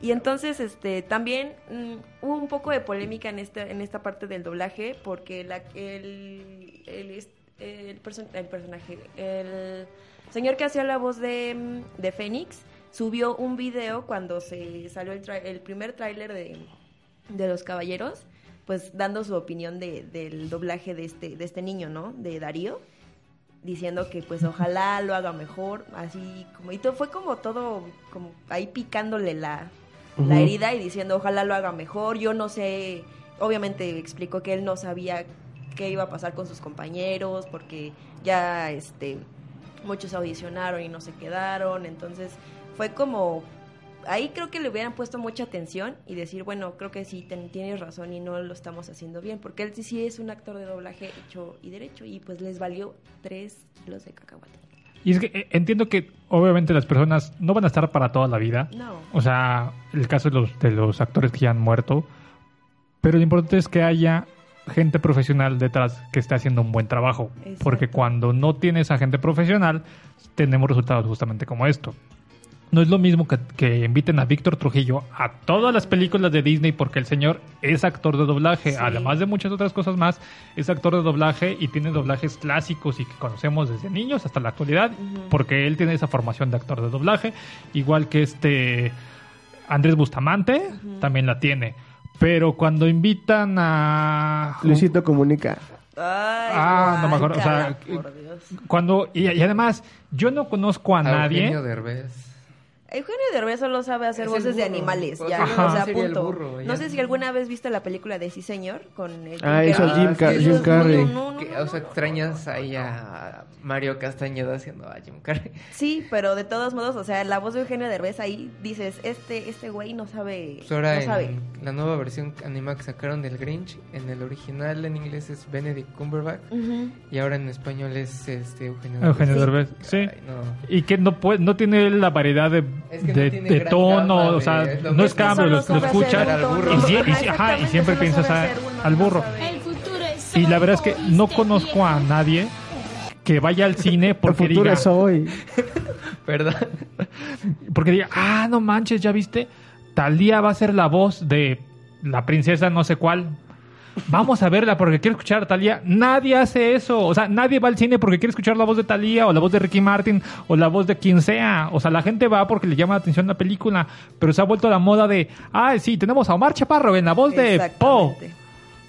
Y entonces, este, también mm, hubo un poco de polémica en esta, en esta parte del doblaje, porque la, el, el, el, perso- el personaje, el señor que hacía la voz de, mm, de Fénix, subió un video cuando se salió el, tra- el primer tráiler de, de Los Caballeros, pues dando su opinión de, del doblaje de este, de este niño, ¿no? De Darío diciendo que pues ojalá lo haga mejor, así como y todo fue como todo como ahí picándole la, la herida y diciendo ojalá lo haga mejor, yo no sé, obviamente explicó que él no sabía qué iba a pasar con sus compañeros porque ya este muchos audicionaron y no se quedaron, entonces fue como ahí creo que le hubieran puesto mucha atención y decir, bueno, creo que sí, ten- tienes razón y no lo estamos haciendo bien, porque él sí, sí es un actor de doblaje hecho y derecho y pues les valió tres kilos de cacahuate. Y es que eh, entiendo que obviamente las personas no van a estar para toda la vida. No. O sea, el caso de los, de los actores que ya han muerto. Pero lo importante es que haya gente profesional detrás que esté haciendo un buen trabajo. Exacto. Porque cuando no tienes a gente profesional, tenemos resultados justamente como esto. No es lo mismo que, que inviten a Víctor Trujillo a todas las películas de Disney porque el señor es actor de doblaje, Sí. además de muchas otras cosas más, es actor de doblaje y tiene doblajes clásicos y que conocemos desde niños hasta la actualidad, porque él tiene esa formación de actor de doblaje, igual que este Andrés Bustamante también la tiene. Pero cuando invitan a Luisito comunica. Ay, Ah, no me acuerdo, o sea, guácala, por Dios. cuando y, y además yo no conozco a, nadie Eugenio Derbez. Eugenio Derbez solo sabe hacer Es voces de animales, O ya, sea, o sea, punto. burro, ya. no sé si alguna vez viste la película de Sí Señor con el Ah, hizo Carrey. Jim Car- Jim Carrey. no, no, Que, no, o sea, extrañas ahí a Mario Castañeda haciendo a Jim Carrey. Sí, pero de todos modos, o sea, la voz de Eugenio Derbez ahí dices, este este güey no sabe, Pues ahora no sabe. la nueva versión animada que sacaron del Grinch, en el original en inglés es Benedict Cumberbatch Ujú. y ahora en español es este Eugenio Eugenio Sí. Derbez, sí. Ay, no. Y que no puede, no tiene la variedad de, Es que no de, gran tono, gama o sea, es no es cambio, lo, escuchas y, y Ajá, siempre piensas a- al no burro. El Y la verdad es que no ¿oíste, conozco a nadie que vaya al cine El porque futuro diga, es hoy. ¿Verdad? porque diga, ah, no manches, ya viste, tal día va a ser la voz de la princesa no sé cuál. Vamos a verla porque quiero escuchar a Talía. Nadie hace eso. O sea, nadie va al cine porque quiere escuchar la voz de Talía o la voz de Ricky Martin o la voz de quien sea. O sea, la gente va porque le llama la atención la película. Pero se ha vuelto la moda de, ah, sí, tenemos a Omar Chaparro en la voz de Po.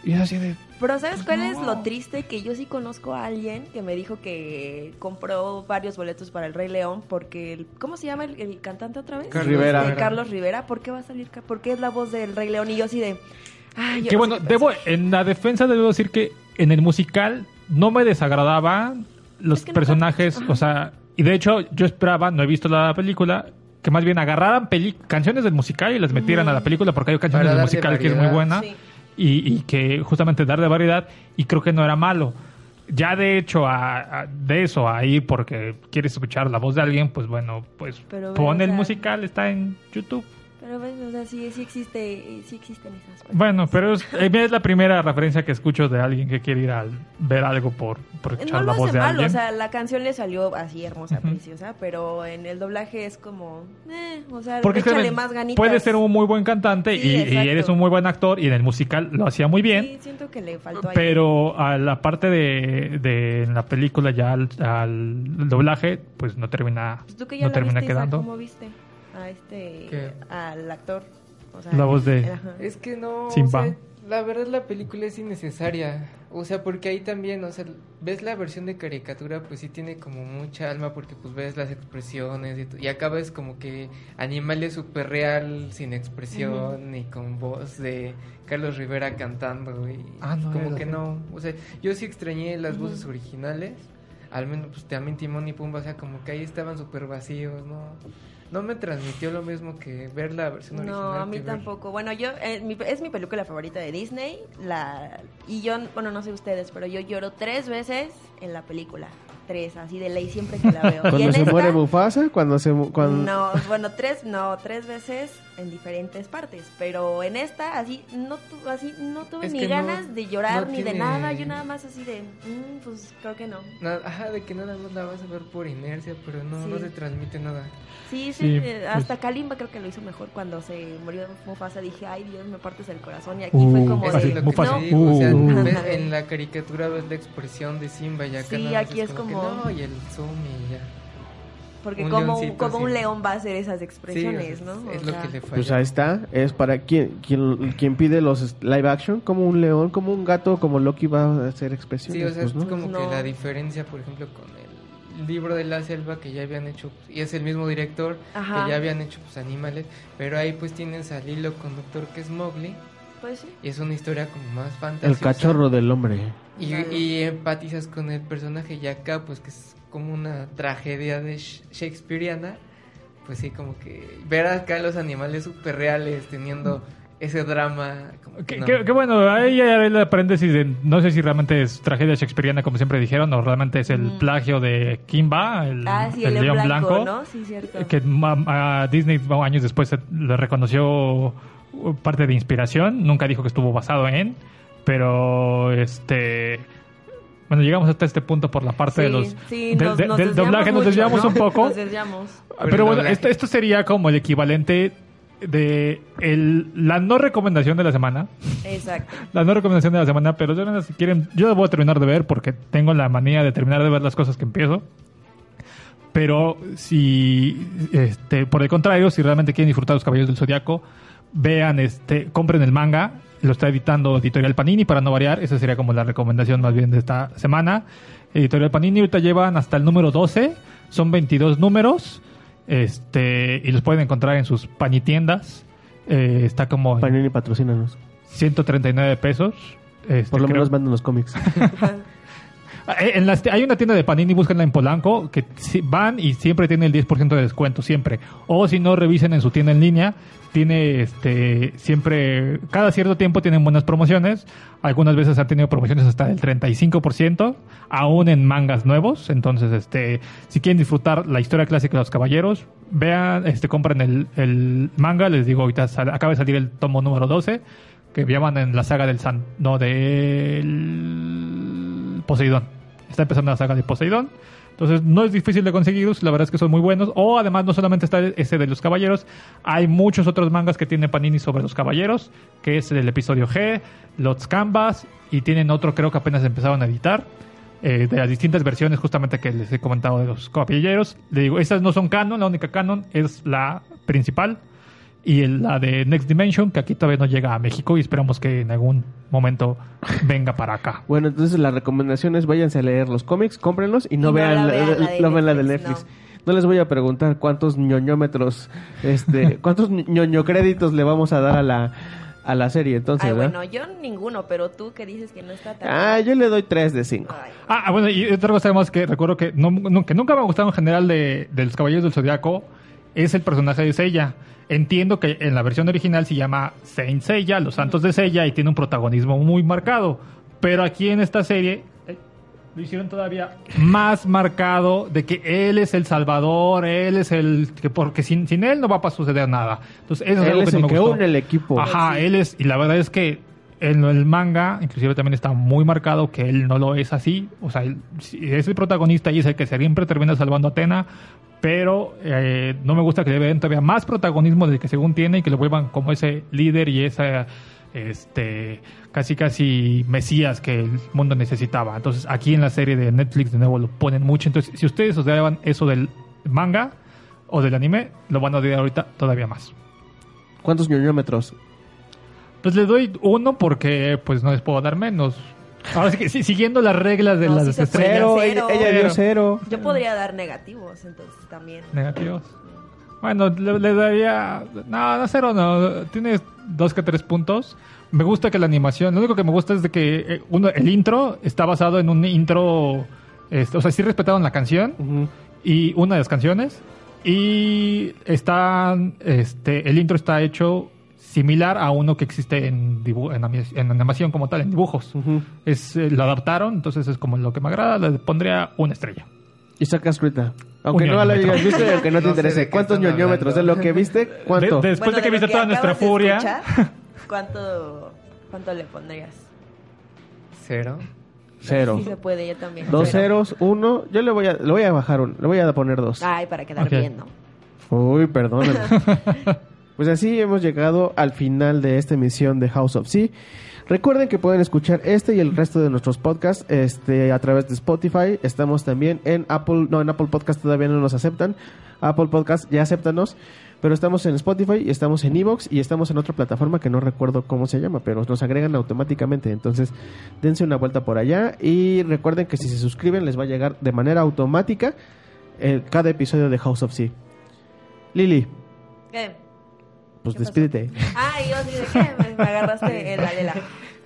Y es así de, Pero ¿sabes cuál es lo triste? Que yo sí conozco a alguien que me dijo que compró varios boletos para el Rey León porque... El, ¿Cómo se llama el, el cantante otra vez? Carlos Rivera. Carlos Rivera. ¿Por qué va a salir? ca- ¿Por qué es la voz del Rey León? Y yo así de... Ay, Que no bueno, debo, en la defensa debo decir que en el musical no me desagradaban los Es que no personajes, o sea, y de hecho yo esperaba, no he visto la película, que más bien agarraran peli- canciones del musical y las metieran a la película porque hay canciones Para del musical que es muy buena Sí. y, y que justamente darle variedad y creo que no era malo. Ya de hecho a, a- de eso a ir porque quieres escuchar la voz de alguien, pues bueno, pues Pero, pon el musical, está en YouTube. Pero ves, o sea, sí, sí existe, sí existen esas personas. Bueno, pero es, eh, es la primera referencia que escucho de alguien que quiere ir a ver algo por, por No escuchar lo la voz de mal, alguien. o sea, la canción le salió así hermosa, Ujú. preciosa, pero en el doblaje es como, eh, o sea, Porque es que échale más ganitas. puede ser un muy buen cantante Sí, y, y eres un muy buen actor y en el musical lo hacía muy bien. Sí, siento que le faltó ahí. Pero a la parte de, de en la película ya al, al doblaje, pues no termina, Pues tú que ya no la termina viste, Isaac, quedando. ¿cómo viste a este, ¿Qué? al actor? O sea, La voz de- ajá. Es que no, Simba. o sea, la verdad la película es innecesaria. O sea, porque ahí también, o sea, ves la versión de caricatura, pues sí tiene como mucha alma porque pues ves las expresiones y, y acá ves como que animales súper real, sin expresión y con voz de Carlos Rivera cantando y Ah, no, como que no, o sea, yo sí extrañé las voces originales, al menos pues también Timón y Pumba, o sea, como que ahí estaban súper vacíos, ¿no? No me transmitió lo mismo que ver la versión original. No, a mí ver- tampoco. Bueno, yo eh, mi- es mi película favorita de Disney. La y yo, bueno, no sé ustedes, pero yo lloro tres veces en la película. Tres, así de ley siempre que la veo. y Cuando en se esta, muere Mufasa, cuando se cuando No, bueno, tres, no, tres veces en diferentes partes. Pero en esta, así, no, tu- así, no tuve Es ni no- ganas de llorar no ni de nada. Yo nada más así de, mm, pues creo que no. Ajá, de que nada más la vas a ver por inercia, pero no, no Sí. te transmite nada. Sí, sí, Sí, eh, pues- hasta Kalimba creo que lo hizo mejor cuando se murió Mufasa. Dije, ay Dios, me partes el corazón. Y aquí Uh, fue como es de, que Mufasa. te no, o sea, Uh. ves- en la caricatura ves la expresión de Simba y acá Sí, nada más aquí es como- no, y el zoom y ya. Porque un como, leoncito como un así. león va a hacer esas Sí, o expresiones, sea, ¿no? Es O lo sea, que le falla. Pues ahí está, es para quien, quien, quien pide los live action, como un león, como un gato, como Loki va a hacer expresiones. Sí, o sea, pues, es ¿no? como No. que la diferencia, por ejemplo, con el libro de la selva que ya habían hecho, y es el mismo director, Ajá. que ya habían hecho pues animales, pero ahí pues tienes al hilo conductor que es Mowgli, Pues sí. y es una historia como más El fantasiosa. cachorro del hombre. Y, Claro. y empatizas con el personaje y acá pues que es como una tragedia de sh- Shakespeareana, pues sí, como que ver acá los animales súper reales teniendo ese drama. Como que Qué, no. qué- qué bueno, ahí hay el paréntesis de no sé si realmente es tragedia shakespeariana como siempre dijeron o realmente es el Mm. plagio de Kimba, el, Ah, sí, el el, león blanco, blanco, ¿no? Sí, cierto. que ma- a Disney años después le reconoció parte de inspiración, nunca dijo que estuvo basado en, pero este bueno, llegamos hasta este punto por la parte de los sí, de- nos- de- nos del doblaje, nos desviamos ¿no? un poco. Nos desviamos. Pero bueno, esto, esto sería como el equivalente de el, la no recomendación de la semana. Exacto. La no recomendación de la semana, pero verdad, si quieren, yo la voy a terminar de ver porque tengo la manía de terminar de ver las cosas que empiezo. Pero si, este, por el contrario, si realmente quieren disfrutar los Caballeros del Zodiaco, vean, este, compren el manga. Lo está editando Editorial Panini para no variar. Esa sería como la recomendación más bien de esta semana. Editorial Panini ahorita llevan hasta el número 12. Son 22 números. Este, y los pueden encontrar en sus panitiendas. Eh, está como Panini patrocínanos. 139 pesos. Este, Por lo creo- menos manden los cómics. Eh, En las- hay una tienda de Panini, búsquenla en Polanco, que van y siempre tiene el 10% de descuento, siempre. O si no, revisen en su tienda en línea. Tiene este siempre, cada cierto tiempo tienen buenas promociones. Algunas veces han tenido promociones hasta del 35%, aún en mangas nuevos. Entonces, este si quieren disfrutar la historia clásica de los caballeros, vean, este compren el, manga. Les digo, ahorita sale- acaba de salir el tomo número 12, que llaman en la saga del San, no del Poseidón. Está empezando la saga de Poseidón. Entonces no es difícil de conseguirlos, la verdad es que son muy buenos. O además no solamente está ese de los caballeros, hay muchos otros mangas que tiene Panini sobre los caballeros, que es el episodio G, los Canvas, y tienen otro creo que apenas empezaron a editar, eh, de las distintas versiones justamente que les he comentado de los caballeros. Le digo, estas no son canon, la única canon es la principal y la de Next Dimension, que aquí todavía no llega a México y esperamos que en algún momento venga para acá. Bueno, entonces la recomendación es váyanse a leer los cómics, cómprenlos y no Y no vean la vean la de no vean la de Netflix. No. les voy a preguntar cuántos ñoñómetros, este, cuántos ñoño créditos le vamos a dar a la, a la serie, entonces, Ay, ¿verdad? bueno, yo ninguno, pero tú que dices que no está tan... Ah, yo le doy 3 de 5. Ay, Ah, bueno, y otra cosa además que recuerdo que, no, no- que nunca me ha gustado en general de, de los Caballeros del Zodiaco es el personaje de Seiya. Entiendo que en la versión original se llama Saint Seiya, los santos de Seiya, y tiene un protagonismo muy marcado. Pero aquí en esta serie, eh, lo hicieron todavía más marcado de que él es el salvador, él es el que porque sin, sin él no va a suceder nada. Entonces, eso es Él algo es que no el me que gustó. une el equipo. Ajá, él es y la verdad es que en el manga inclusive también está muy marcado que él no lo es así, o sea, él sí es el protagonista y es el que siempre termina salvando a Atena, pero eh, no me gusta que le den todavía más protagonismo del que según tiene y que lo vuelvan como ese líder y esa este casi casi mesías que el mundo necesitaba. Entonces aquí en la serie de Netflix de nuevo lo ponen mucho. Entonces si ustedes odiaban eso del manga o del anime, lo van a odiar ahorita todavía más. ¿Cuántos ñoñómetros? Pues le doy uno porque pues no les puedo dar menos. Ahora sí que sí, siguiendo las reglas de No, las sí se estrellas puede. Cero, Cero. ella, ella dio cero. Yo podría dar negativos, entonces también. negativos. Bueno, le, le daría... No, no cero, no. Tiene dos que tres puntos. Me gusta que la animación... Lo único que me gusta es de que eh, uno, el intro está basado en un intro... este, o sea, sí respetaron la canción Ujú. y una de las canciones y están este el intro está hecho similar a uno que existe en dibu- en, en animación como tal en dibujos Ujú. es eh, lo adaptaron entonces es como lo que me agrada le pondría una estrella Y sacas Rita. Aunque Un no la ñoñómetro. hayas visto y aunque no te No sé de interese. ¿Cuántos ñoñómetros? De lo que viste, ¿cuánto? De- después de que lo viste toda nuestra de furia escuchar, ¿Cuánto, ¿Cuánto le pondrías? Cero. Cero. Sí se puede, yo también. Dos Cero. ceros, uno. Yo le voy a, le voy a bajar un, le voy a poner dos. Ay, para quedar Ok. bien, ¿no? Uy, perdóname. pues así hemos llegado al final de esta emisión de House of Sea. Recuerden que pueden escuchar este y el resto de nuestros podcasts este, a través de Spotify. Estamos también en Apple, no, en Apple Podcast todavía no nos aceptan. Apple Podcast ya acéptanos. Pero estamos en Spotify, y estamos en Evox y estamos en otra plataforma que no recuerdo cómo se llama, pero nos agregan automáticamente. Entonces, dense una vuelta por allá y recuerden que si se suscriben les va a llegar de manera automática eh, cada episodio de House of Sea. Lili, ¿Qué? Pues despídete. Ah, yo de qué, me, agarraste en la lela.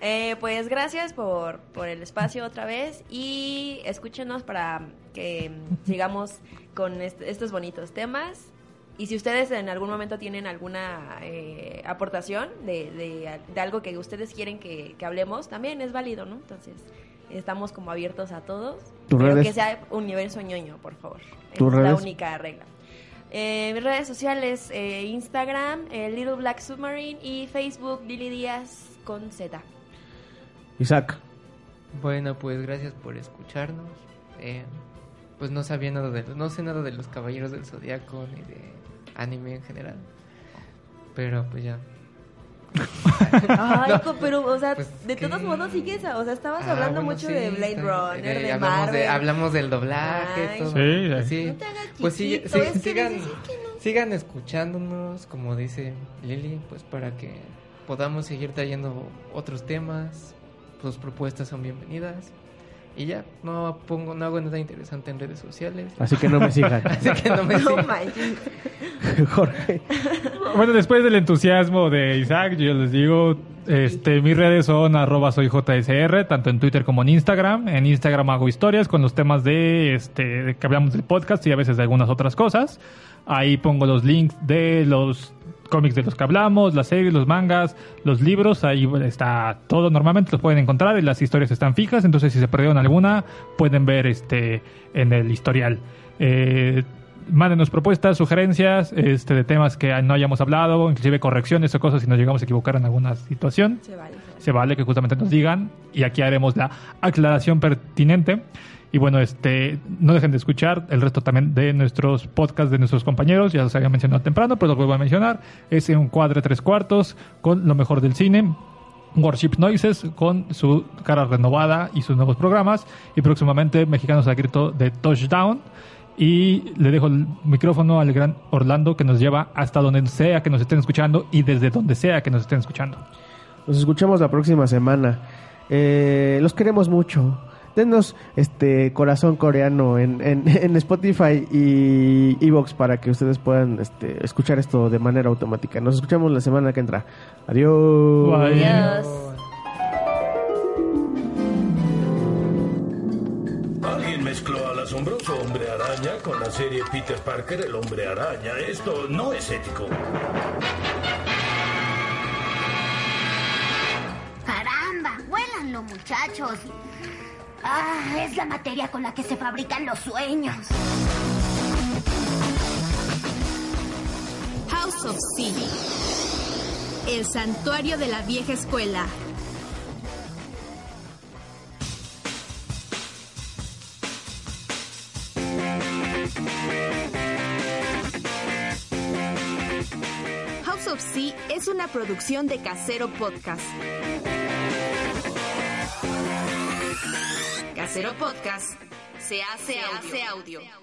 Eh, pues gracias por, por el espacio otra vez y escúchenos para que sigamos con est- estos bonitos temas. Y si ustedes en algún momento tienen alguna eh, aportación de, de- de algo que ustedes quieren que, que hablemos, también es válido, ¿no? Entonces, estamos como abiertos a todos. ¿Tus pero redes? que sea universo ñoño, por favor. Esa ¿Tus es la única regla. Eh, mis redes sociales, eh, Instagram, eh, Little Black Submarine y Facebook, Lili Díaz con Z. Isaac, Bueno, pues gracias por escucharnos. Eh, pues no sabía nada de no sé nada de los Caballeros del Zodiaco ni de anime en general. Pero pues ya. Ay, No, pero, o sea, pues, de ¿qué? todos modos sigues, o sea, estabas Ah, hablando bueno, mucho sí, de Blade. Runner, Eh, de hablamos, Marvel. de, hablamos del doblaje, Ay. todo. Sí, Pues sí. sí. No te hagas Pues sí, sí, sigan, dices, "Es que no". sigan escuchándonos, como dice Lili, pues para que podamos seguir trayendo otros temas. Sus propuestas son bienvenidas. Y ya, no pongo, no hago nada interesante en redes sociales. así que no me sigan. Así que no me No sigan. Jorge, Bueno, después del entusiasmo de Isaac, yo les digo, este, mis redes son arroba soy JSR, tanto en Twitter como en Instagram. En Instagram hago historias con los temas de, este, que hablamos del podcast y a veces de algunas otras cosas. Ahí pongo los links de los cómics de los que hablamos, las series, los mangas, los libros, ahí está todo normalmente, los pueden encontrar y las historias están fijas, entonces si se perdieron alguna, pueden ver este en el historial. Eh, mándenos propuestas, sugerencias este, de temas que no hayamos hablado, inclusive correcciones o cosas si nos llegamos a equivocar en alguna situación. Se vale, se vale. Que justamente nos digan y aquí haremos la aclaración pertinente. Y bueno, este, no dejen de escuchar el resto también de nuestros podcasts de nuestros compañeros, ya los había mencionado temprano, pero lo vuelvo a mencionar, es un cuadre tres cuartos con lo mejor del cine, Worship Noises con su cara renovada y sus nuevos programas, y próximamente Mexicanos al Grito de Touchdown. Y le dejo el micrófono al gran Orlando que nos lleva hasta donde sea que nos estén escuchando y desde donde sea que nos estén escuchando. nos escuchamos la próxima semana. Eh, los queremos mucho. Denos este corazón coreano en, en, en Spotify y Evox para que ustedes puedan este, escuchar esto de manera automática. Nos escuchamos la semana que entra. Adiós. Bye. Adiós. Alguien mezcló al asombroso hombre araña con la serie Peter Parker, el hombre araña. Esto no es ético. Caramba, huélanlo, muchachos. Ah, es la materia con la que se fabrican los sueños. House of Sea. El santuario de la vieja escuela. House of Sea es una producción de Casero Podcast. Casero Podcast se hace, audio.